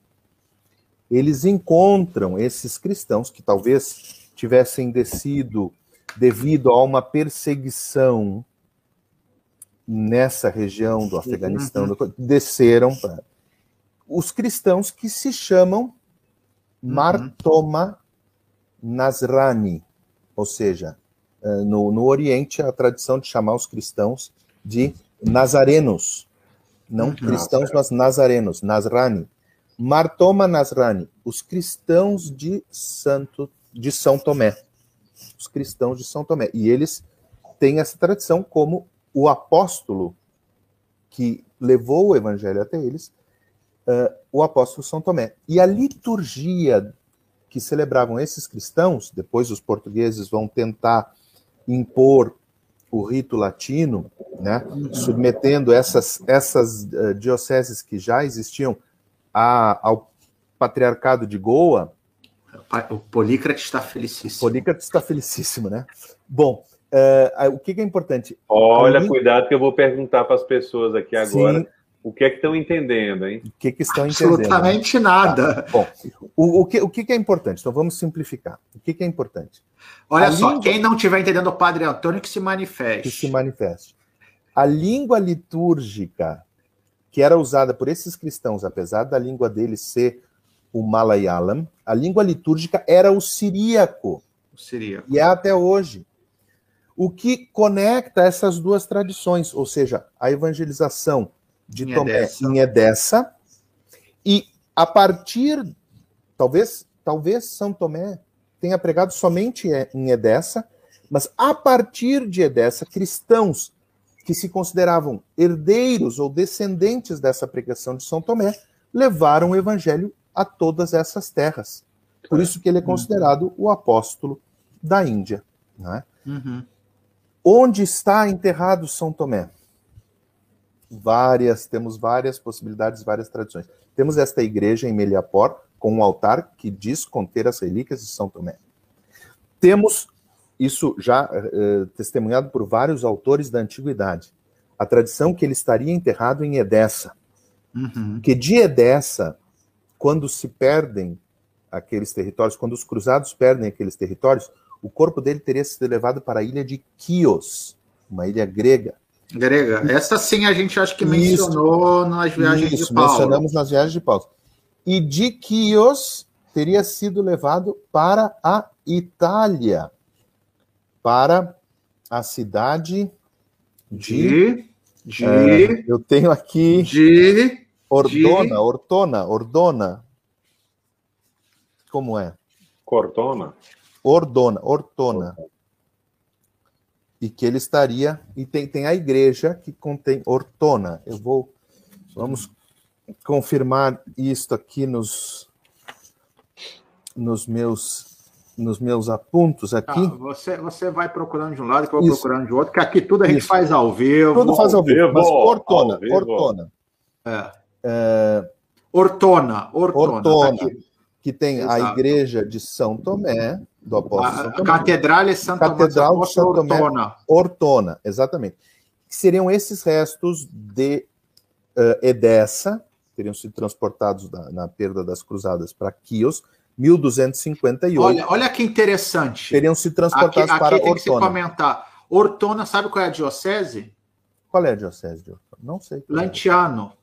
eles encontram esses cristãos que talvez tivessem descido devido a uma perseguição nessa região do Afeganistão, uhum. desceram para os cristãos que se chamam. Martoma Nasrani, ou seja, eh, no, no Oriente a tradição de chamar os cristãos de nazarenos, não uhum. cristãos, mas nazarenos, Nasrani. Martoma Nasrani, os cristãos de Santo de São Tomé. Os cristãos de São Tomé. E eles têm essa tradição como o apóstolo que levou o evangelho até eles uh, o apóstolo São Tomé. E a liturgia que celebravam esses cristãos, depois os portugueses vão tentar impor o rito latino, né, submetendo essas, essas uh, dioceses que já existiam a, ao patriarcado de Goa. O Polícrates está felicíssimo. Polícrates está felicíssimo, né? Bom, uh, o que, que, é importante? Olha, cuidado que eu vou perguntar para as pessoas aqui agora. Sim, o que é que estão entendendo, hein? O que, que estão entendendo? Absolutamente nada. Tá. Bom, o, o, que, o que é importante? Então vamos simplificar. O que, que é importante? Olha a só, língua... quem não estiver entendendo o Padre Antônio, que se manifeste. Que se manifeste. A língua litúrgica que era usada por esses cristãos, apesar da língua deles ser o Malayalam, a língua litúrgica era o siríaco. O siríaco. E é até hoje. O que conecta essas duas tradições, ou seja, a evangelização de em Tomé Edessa. em Edessa. E a partir, talvez, talvez São Tomé tenha pregado somente em Edessa, mas a partir de Edessa, cristãos que se consideravam herdeiros ou descendentes dessa pregação de São Tomé levaram o evangelho a todas essas terras. Por isso que ele é uhum. considerado o apóstolo da Índia. Não é? Uhum. Onde está enterrado São Tomé? Várias, temos várias possibilidades, várias tradições. Temos esta igreja em Meliapor, com um altar que diz conter as relíquias de São Tomé. Temos, isso já eh, testemunhado por vários autores da antiguidade, a tradição que ele estaria enterrado em Edessa. Uhum. Que de Edessa, quando se perdem aqueles territórios, quando os cruzados perdem aqueles territórios, o corpo dele teria sido levado para a ilha de Chios, uma ilha grega, Grega. Essa sim a gente acho que mencionou isso, nas viagens isso, de Paulo. Mencionamos nas viagens de Paulo. E de Chios teria sido levado para a Itália, para a cidade de. de, de é, eu tenho aqui. De. Ordona, de, Ortona, Ordona. Como é? Cortona. Ordona, Ortona e que ele estaria e tem, tem a igreja que contém Ortona. Eu vou vamos confirmar isto aqui nos nos meus nos meus apontos aqui. Ah, você, você vai procurando de um lado que eu vou Isso. procurando de outro, que aqui tudo a gente Isso. faz ao vivo. Tudo faz ao vivo, mas Ortona, vivo. Ortona. É. É... Ortona, Ortona. Ortona tá que tem Exato. a igreja de São Tomé, do apóstolo Tomé. Catedral e Santa Catedral de São Tomé Ortona. Ortona, exatamente. Seriam esses restos de uh, Edessa, teriam sido transportados na, na perda das cruzadas para Quios, 1258. Olha, olha que interessante. Teriam sido transportados aqui, para aqui tem Ortona. Que se comentar. Ortona, sabe qual é a diocese? Qual é, Diocésio? Não sei. Lantiano.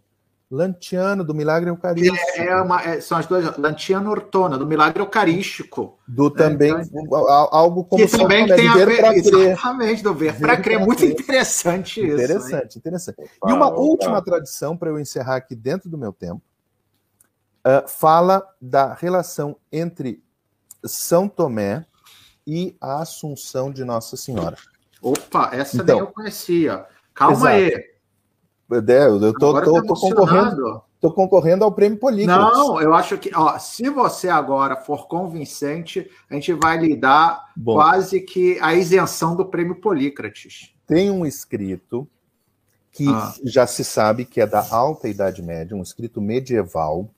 Lantiano, do Milagre Eucarístico. É, é uma, é, são as duas. Lantiano Ortona, do Milagre Eucarístico. Do também, é, então, algo como que também tem a ver. Exatamente, do ver para crer. Muito interessante isso. Interessante, hein? interessante. E uma última tradição, para eu encerrar aqui dentro do meu tempo, uh, fala da relação entre São Tomé e a Assunção de Nossa Senhora. Opa, essa então, nem eu conhecia. Calma exato. aí. É, eu tô, tô, tô, tô concorrendo, tô concorrendo ao prêmio Políticos. Não, eu acho que, ó, se você agora for convincente, a gente vai lhe dar Bom, quase que a isenção do prêmio Polícrates. Tem um escrito que ah. já se sabe que é da Alta Idade Média, um escrito medieval,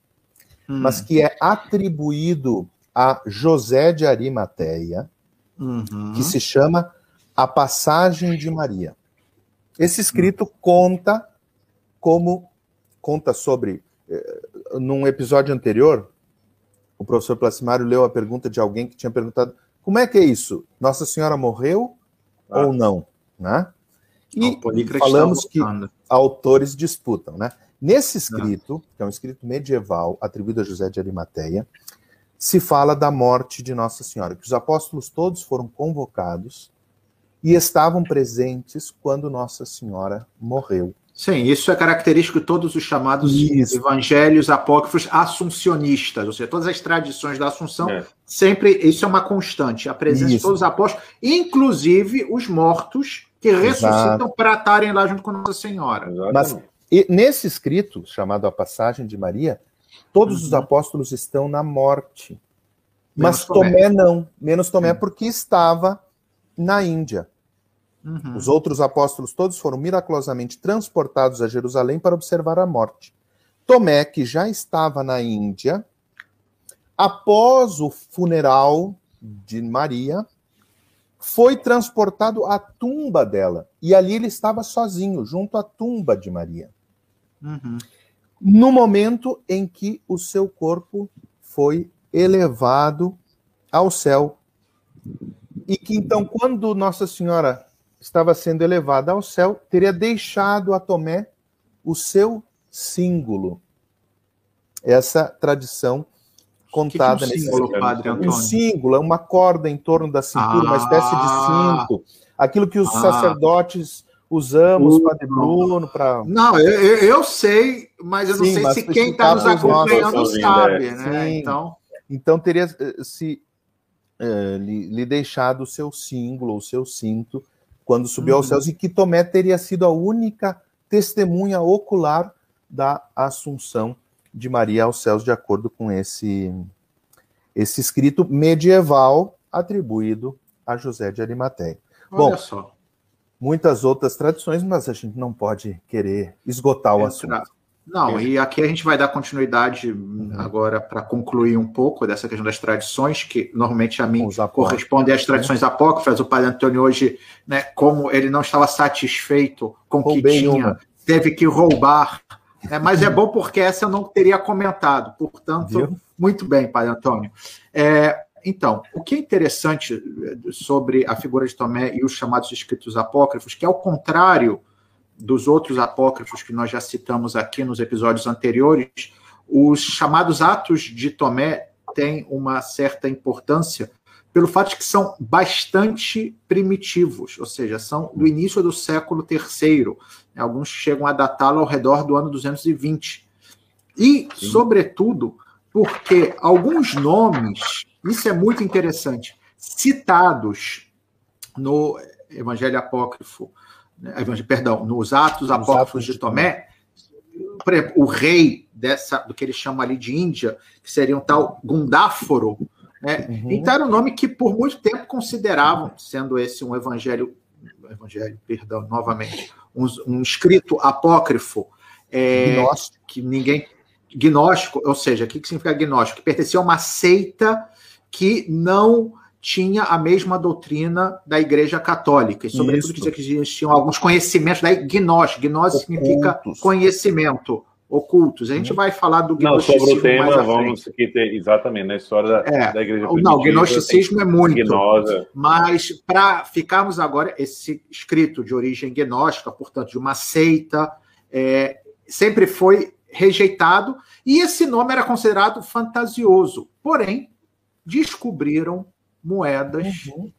hum. mas que é atribuído a José de Arimateia, uhum. que se chama A Passagem de Maria. Esse escrito conta como conta sobre. Eh, num episódio anterior, o professor Placimário leu a pergunta de alguém que tinha perguntado: como é que é isso? Nossa Senhora morreu ah. ou não? Né? E falamos que autores disputam. Né? Nesse escrito, que é um escrito medieval atribuído a José de Arimateia, se fala da morte de Nossa Senhora, que os apóstolos todos foram convocados e estavam presentes quando Nossa Senhora morreu. Sim, isso é característico de todos os chamados isso. evangelhos apócrifos assuncionistas, ou seja, todas as tradições da Assunção, é. sempre isso é uma constante, a presença isso. de todos os apóstolos, inclusive os mortos que ressuscitam para estarem lá junto com Nossa Senhora. Mas e, nesse escrito, chamado A Passagem de Maria, todos uhum. os apóstolos estão na morte. Mas Tomé. Tomé não, menos Tomé, uhum. porque estava na Índia. Uhum. Os outros apóstolos todos foram miraculosamente transportados a Jerusalém para observar a morte. Tomé, que já estava na Índia, após o funeral de Maria, foi transportado à tumba dela. E ali ele estava sozinho, junto à tumba de Maria. Uhum. No momento em que o seu corpo foi elevado ao céu. E que então, quando Nossa Senhora estava sendo elevada ao céu, teria deixado a Tomé o seu símbolo. Essa tradição contada que que é um nesse símbolo, Padre Antônio? Um símbolo é uma corda em torno da cintura, ah, uma espécie de cinto. Aquilo que os ah, sacerdotes usamos, uh, Padre Bruno, para. Não, eu, eu, sei, mas eu não sei se quem está nos acompanhando sabe, né? Então... então teria eh, se eh, lhe, lhe deixado o seu símbolo, o seu cinto, quando subiu uhum. aos céus, e que Tomé teria sido a única testemunha ocular da assunção de Maria aos céus, de acordo com esse, esse escrito medieval atribuído a José de Arimateia. Olha Bom, só. muitas outras tradições, mas a gente não pode querer esgotar o assunto. Não, e aqui a gente vai dar continuidade uhum. agora para concluir um pouco dessa questão das tradições, que normalmente a mim correspondem às tradições né? apócrifas. O Padre Antônio hoje, né, como ele não estava satisfeito com o que tinha, uma. teve que roubar. Né, mas é bom porque essa eu não teria comentado. Portanto, Viu? muito bem, Padre Antônio. É, então, o que é interessante eh, sobre a figura de Tomé e os chamados escritos apócrifos, que é o contrário dos outros apócrifos que nós já citamos aqui nos episódios anteriores, os chamados Atos de Tomé têm uma certa importância pelo fato de que são bastante primitivos, ou seja, são do início do século III. Alguns chegam a datá-lo ao redor do ano 220. E, Sim. sobretudo, porque alguns nomes, isso é muito interessante, citados no Evangelho Apócrifo perdão, nos Atos Apócrifos de Tomé, por exemplo, o rei dessa, do que eles chamam ali de Índia, que seria um tal Gundáforo, né? Uhum. Então era um nome que por muito tempo consideravam, sendo esse um evangelho, evangelho, perdão, novamente, um, um escrito apócrifo, é, que ninguém gnóstico, ou seja, o que significa gnóstico? Que pertencia a uma seita que não tinha a mesma doutrina da Igreja Católica, e sobretudo que existiam alguns conhecimentos da gnose. Gnose significa conhecimento ocultos. A gente vai falar do Não, sobre o tema, vamos que ter, exatamente, na história da, é, da igreja Não, o gnosticismo é muito. Gnosa. Mas para ficarmos agora, esse escrito de origem gnóstica, portanto, de uma seita, é, sempre foi rejeitado, e esse nome era considerado fantasioso. Porém, descobriram moedas uhum.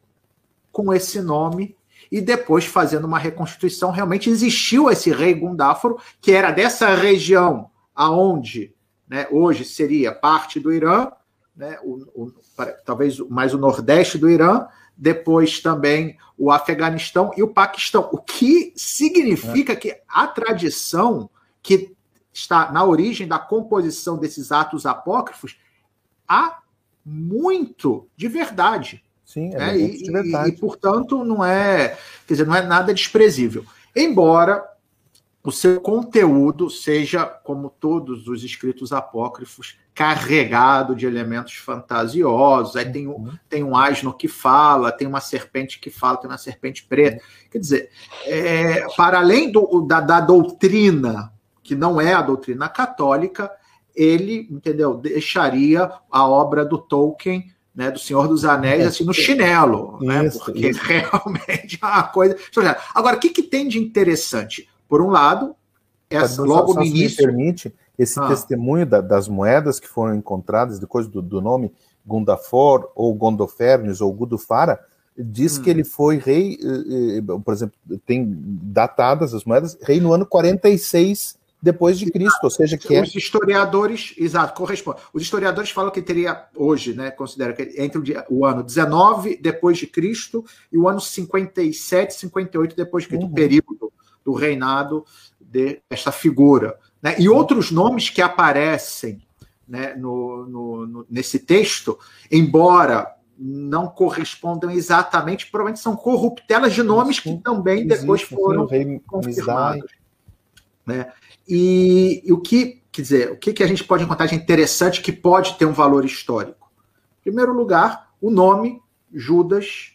com esse nome e depois fazendo uma reconstituição, realmente existiu esse rei Gundáforo, que era dessa região aonde né, hoje seria parte do Irã, né, o, o, talvez mais o nordeste do Irã, depois também o Afeganistão e o Paquistão, o que significa é. que a tradição que está na origem da composição desses atos apócrifos há muito de verdade. Sim, é né? e, e, e, portanto, não é, quer dizer, não é nada desprezível. Embora o seu conteúdo seja, como todos os escritos apócrifos, carregado de elementos fantasiosos. Aí tem, um, uhum. tem um asno que fala, tem uma serpente que fala, tem uma serpente preta. Quer dizer, é, para além do, da, da doutrina, que não é a doutrina católica, ele, entendeu, deixaria a obra do Tolkien né, do Senhor dos Anéis, é, assim, no chinelo, né, isso, né, porque isso. realmente é uma coisa... Agora, o que, que tem de interessante? Por um lado, essa, logo só, no início... Me permite, esse ah. testemunho da, das moedas que foram encontradas depois do, do nome Gundafor, ou Gondofernes, ou Gudufara, diz hum. que ele foi rei, eh, eh, por exemplo, tem datadas as moedas, rei no ano 46 depois de Cristo, ou seja, que é os historiadores, exato, corresponde. Os historiadores falam que teria hoje, né, considera que entre o, dia, o ano 19 depois de Cristo e o ano 57, 58 depois de Cristo, uhum. período do reinado desta figura, né? E outros nomes que aparecem, né, no, no, no, nesse texto, embora não correspondam exatamente, provavelmente são corruptelas de nomes que também depois foram confirmados. Né? E, e, o que, quer dizer, o que, que a gente pode encontrar de interessante que pode ter um valor histórico? Em primeiro lugar, o nome Judas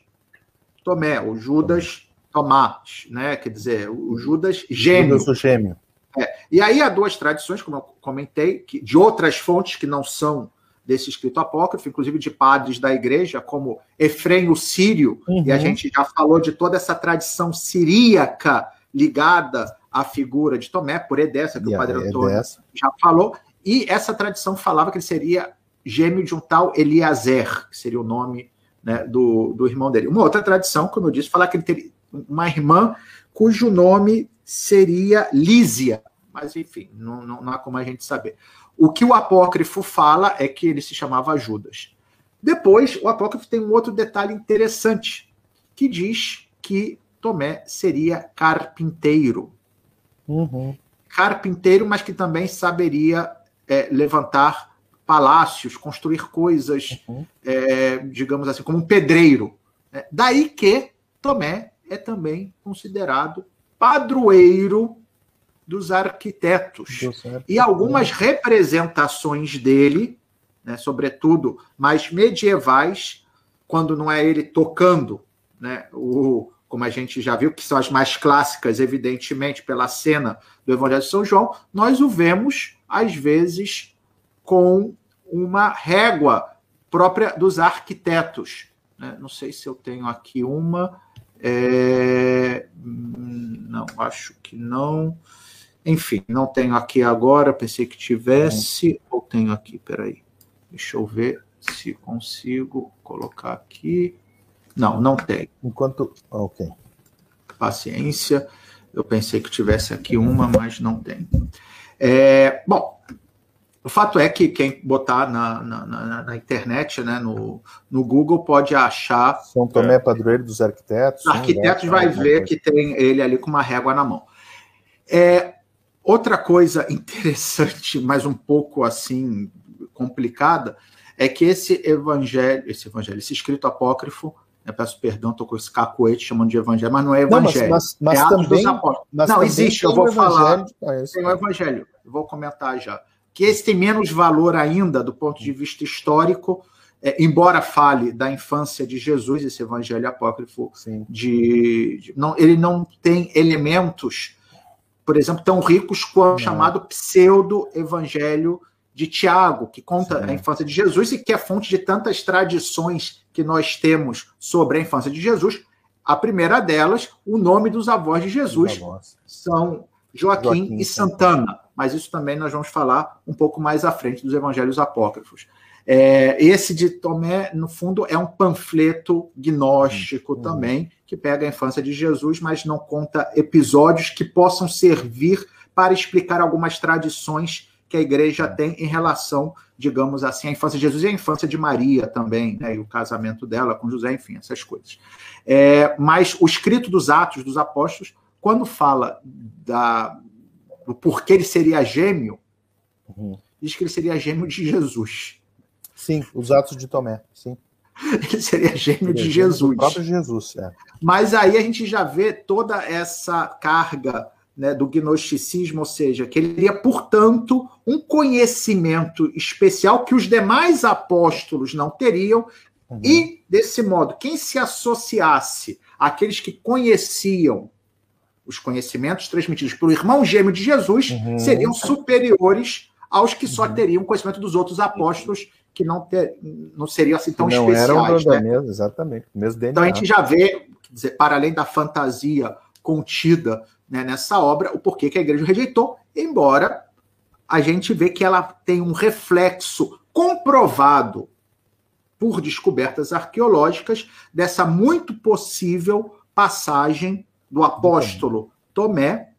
Tomé, ou Judas Tomás, né? Quer dizer, o Judas gêmeo. Judas gêmeo. É. E aí há duas tradições, como eu comentei, que, de outras fontes que não são desse escrito apócrifo, inclusive de padres da igreja, como Efrem o Sírio, uhum. e a uhum. gente já falou de toda essa tradição siríaca ligada a figura de Tomé, por Edessa, que yeah, o padre Antônio Edessa. já falou, e essa tradição falava que ele seria gêmeo de um tal Eliezer, que seria o nome né, do, do irmão dele. Uma outra tradição, como eu disse, falar que ele teria uma irmã cujo nome seria Lísia, mas enfim, não, não, não há como a gente saber. O que o apócrifo fala é que ele se chamava Judas. Depois, o apócrifo tem um outro detalhe interessante, que diz que Tomé seria carpinteiro. Uhum. Carpinteiro, mas que também saberia é, levantar palácios, construir coisas, uhum. é, digamos assim, como um pedreiro. É, daí que Tomé é também considerado padroeiro dos arquitetos. E algumas representações dele, né, sobretudo mais medievais, quando não é ele tocando né, o, como a gente já viu, que são as mais clássicas, evidentemente, pela cena do Evangelho de São João, nós o vemos, às vezes, com uma régua própria dos arquitetos. Né? Não sei se eu tenho aqui uma. É... Não, acho que não. Enfim, não tenho aqui agora, pensei que tivesse, ou tenho aqui, peraí. Deixa eu ver se consigo colocar aqui. Não, não tem. Enquanto. Ok. Paciência. Eu pensei que tivesse aqui uma, mas não tem. É, bom, o fato é que quem botar na, na, na, na internet, né, no, no Google, pode achar. São Tomé é, Padroeiro dos Arquitetos. Arquitetos vai ver que tem ele ali com uma régua na mão. É, outra coisa interessante, mas um pouco assim complicada, é que esse evangelho, esse evangelho, esse escrito apócrifo, eu peço perdão, estou com esse cacoete chamando de evangelho, mas não é evangelho. Não, mas, mas, mas é também, Apóstolos. não, existe, eu vou falar. Ah, tem o evangelho, eu vou comentar já. Que esse tem menos valor ainda do ponto de vista histórico, é, embora fale da infância de Jesus, esse evangelho apócrifo, de, de, não, ele não tem elementos por exemplo, tão ricos quanto o chamado pseudo-evangelho de Tiago, que conta Sim. a infância de Jesus e que é fonte de tantas tradições que nós temos sobre a infância de Jesus. A primeira delas, o nome dos avós de Jesus são Joaquim, Joaquim e Santana, mas isso também nós vamos falar um pouco mais à frente dos evangelhos apócrifos. É, esse de Tomé, no fundo, é um panfleto gnóstico uhum. também, que pega a infância de Jesus, mas não conta episódios que possam servir para explicar algumas tradições que a igreja tem em relação, digamos assim, à infância de Jesus e à infância de Maria também, né, e o casamento dela com José, enfim, essas coisas. É, mas o escrito dos Atos dos Apóstolos, quando fala da, do porquê ele seria gêmeo, uhum. diz que ele seria gêmeo de Jesus. Sim, os Atos de Tomé, sim. Ele seria gêmeo de Jesus. O próprio Jesus, é. Mas aí a gente já vê toda essa carga né, do gnosticismo, ou seja, que ele teria, portanto, um conhecimento especial que os demais apóstolos não teriam, uhum. e, desse modo, quem se associasse àqueles que conheciam os conhecimentos transmitidos pelo irmão gêmeo de Jesus uhum. seriam superiores aos que só uhum. teriam conhecimento dos outros apóstolos que não, ter, não seriam assim tão não especiais. Eram né? mesmo, exatamente. Mesmo DNA. Então a gente já vê, dizer, para além da fantasia contida né, nessa obra, o porquê que a igreja rejeitou, embora a gente vê que ela tem um reflexo comprovado por descobertas arqueológicas dessa muito possível passagem do apóstolo Tomé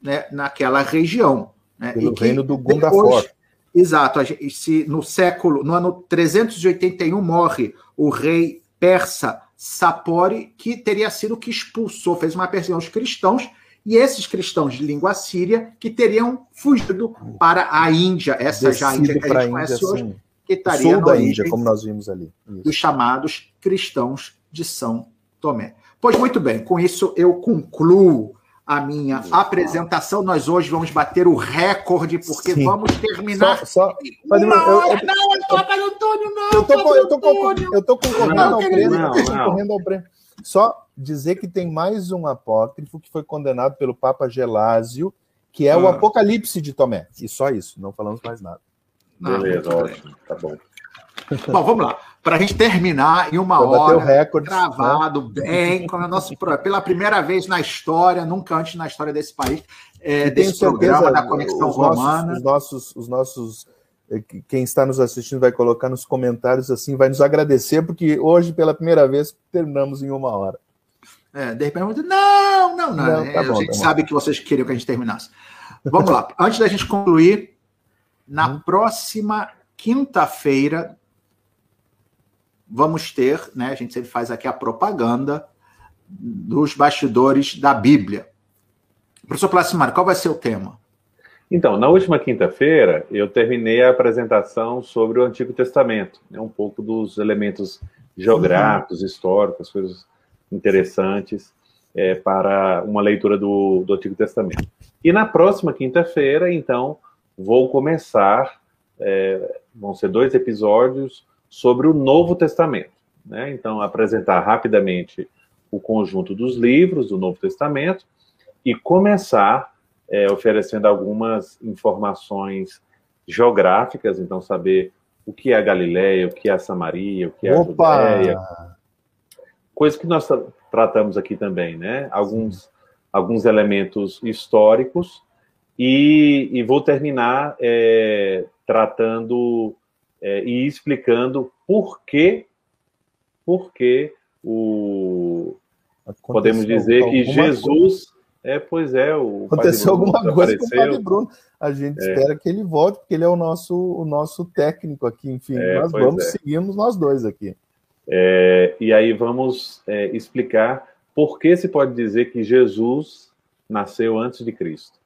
né, naquela região. Né, Pelo reino do Gundafor. Exato. Se no século, no ano 381, morre o rei persa Sapori, que teria sido que expulsou, fez uma perseguição aos cristãos, e esses cristãos de língua síria que teriam fugido para a Índia, essa já a Índia que a gente conhece Índia, hoje, que estaria sul da Índia, como nós vimos ali. Isso. Dos chamados cristãos de São Tomé. Pois muito bem, com isso eu concluo a minha apresentação. Nós hoje vamos bater o recorde, porque Sim. vamos terminar. Só, só... Padre, eu, eu, não, eu tô, Padre Antônio, não. Eu tô, eu tô, eu tô concorrendo não, ao prêmio. Não, concorrendo ao prêmio. Só dizer que tem mais um apócrifo que foi condenado pelo Papa Gelásio, que é ah. o Apocalipse de Tomé. E só isso, não falamos mais nada. Beleza, ótimo. Tá bom. Bom, vamos lá. Para a gente terminar em uma hora, o recorde, gravado né? bem, com a nossa, pela primeira vez na história, nunca antes na história desse país, é, desse programa da Conexão os Romana. Nossos, os nossos, os nossos, eh, quem está nos assistindo vai colocar nos comentários assim, vai nos agradecer, porque hoje, pela primeira vez, terminamos em uma hora. É, de repente, não, não, não. não tá bom, a gente tá sabe que vocês queriam que a gente terminasse. Vamos lá. Antes da gente concluir, na hum. próxima quinta-feira, vamos ter, né, a gente sempre faz aqui a propaganda dos bastidores da Bíblia. Professor Plassimar, qual vai ser o tema? Então, na última quinta-feira, eu terminei a apresentação sobre o Antigo Testamento, né, um pouco dos elementos geográficos, uhum. históricos, coisas interessantes é, para uma leitura do, do Antigo Testamento. E na próxima quinta-feira, então, vou começar, é, vão ser dois episódios sobre o Novo Testamento. Né? Então, apresentar rapidamente o conjunto dos livros do Novo Testamento e começar é, oferecendo algumas informações geográficas, então saber o que é a Galileia, o que é a Samaria, o que é a Opa! Judéia. Coisa que nós tratamos aqui também, né? Alguns, alguns elementos históricos e, e vou terminar é, tratando é, e explicando por que, por que o, podemos dizer que Jesus. Coisa. É, pois é, o aconteceu alguma coisa com o Padre Bruno. A gente é. espera que ele volte, porque ele é o nosso, o nosso técnico aqui. Enfim, é, nós vamos é. seguimos nós dois aqui. É, e aí vamos é, explicar por que se pode dizer que Jesus nasceu antes de Cristo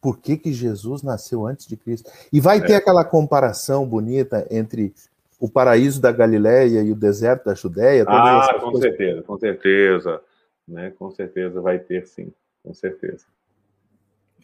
por que, que Jesus nasceu antes de Cristo. E vai é. ter aquela comparação bonita entre o paraíso da Galileia e o deserto da Judéia? Ah, com coisas... certeza, com certeza. Né? Com certeza vai ter, sim, com certeza.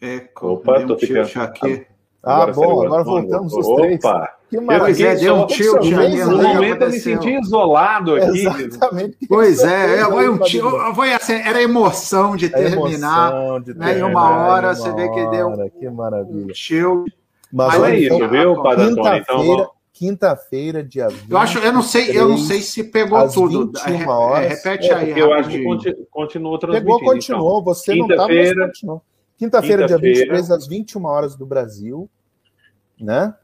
É, Opa, tô ficando... aqui. Ah, agora bom, agora voltamos os três. Opa! Que maravilha. É, deu um tilt aí. No momento eu me senti isolado aqui. Exatamente. Pois é, é foi um tilt, assim, era emoção de terminar. Emoção de terminar né, em uma hora, você vê que deu que maravilha. um tilt. Mas, Mas é isso, viu, Padre Antônio? Então, quinta-feira, dia 20. Eu acho, eu não sei, eu não sei se pegou tudo. É, horas, repete é, aí. Eu acho que continua transmitindo. Pegou, continuou. Então. Você não estava, mas continuou. Quinta-feira, Quinta dia 23, às 21 horas do Brasil, né?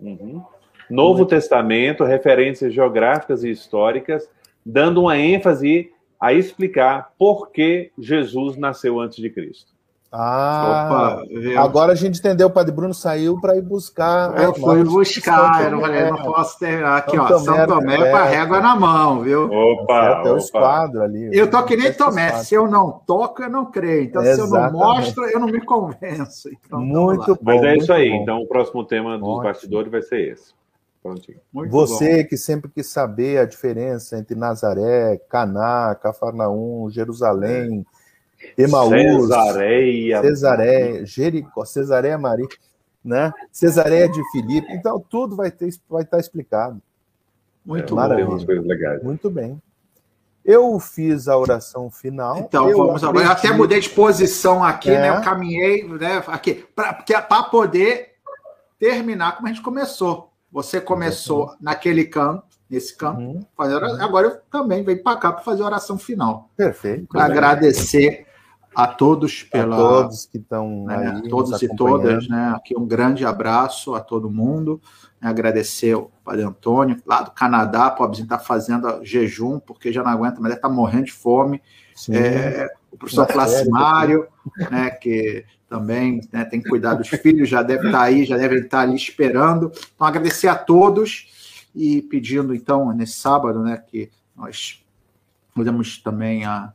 Uhum. Novo uhum. Testamento, referências geográficas e históricas, dando uma ênfase a explicar por que Jesus nasceu antes de Cristo. Ah, Opa, agora a gente entendeu. O Padre Bruno saiu para ir buscar. Eu fui buscar, eu não, falei, não posso terminar. Aqui, São ó, Tomé, São Tomé com a régua na mão, viu? Opa! Até o esquadro ali. Eu tô que nem Tomé. Se eu não toco, eu não creio. Então, Exatamente. se eu não mostro, eu não me convenço. Então, muito bom. Mas é isso aí. Bom. Então, o próximo tema dos Ótimo. bastidores vai ser esse. Prontinho. Muito Você bom. que sempre quis saber a diferença entre Nazaré, Caná, Cafarnaum, Jerusalém. É Emaús, Cesareia, Cesareia, Jericó, Cesareia Maria, né? Cesareia de Filipe. Então, tudo vai, ter, vai estar explicado. Muito é, Muito bem. Eu fiz a oração final. Então, vamos aprendi... Eu até mudei de posição aqui, é. né? Eu caminhei né, aqui para poder terminar como a gente começou. Você começou naquele campo, nesse campo, uhum. fazer, agora eu também venho para cá para fazer a oração final. Perfeito. Para agradecer a todos pela. A todos que estão né, aí. Todos e todas, né? Aqui um grande abraço a todo mundo. Agradecer o Padre Antônio, lá do Canadá, pobrezinho está fazendo jejum, porque já não aguenta, mas está morrendo de fome. É, o professor Placimário, né, que também né, tem que cuidar dos filhos, já deve estar tá aí, já deve estar ali esperando. Então, agradecer a todos e pedindo, então, nesse sábado, né, que nós podemos também a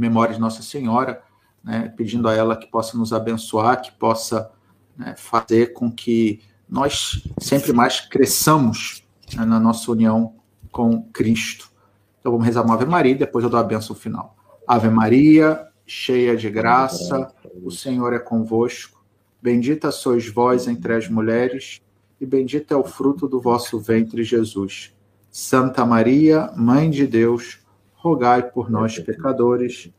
memória de Nossa Senhora, né, pedindo a ela que possa nos abençoar, que possa né, fazer com que nós sempre mais cresçamos né, na nossa união com Cristo. Então vamos rezar uma Ave Maria e depois eu dou a bênção final. Ave Maria, cheia de graça, o Senhor é convosco. Bendita sois vós entre as mulheres, e bendito é o fruto do vosso ventre, Jesus. Santa Maria, Mãe de Deus, rogai por nós, pecadores,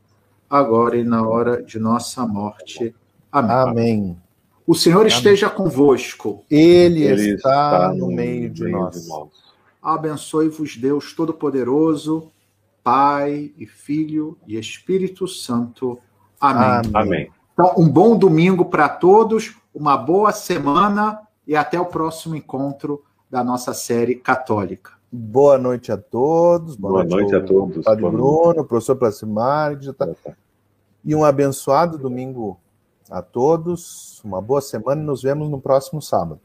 agora e na hora de nossa morte. Amém. Amém. O Senhor esteja convosco. Ele, Ele está, está, no meio de nós. nós. Abençoe-vos, Deus Todo-Poderoso, Pai e Filho e Espírito Santo. Amém. Amém. Então, um bom domingo para todos, uma boa semana e até o próximo encontro da nossa série católica. Boa noite a todos. Boa, boa noite, a todos. Padre Bruno, professor Placimar, tá... e um abençoado domingo a todos. Uma boa semana e nos vemos no próximo sábado.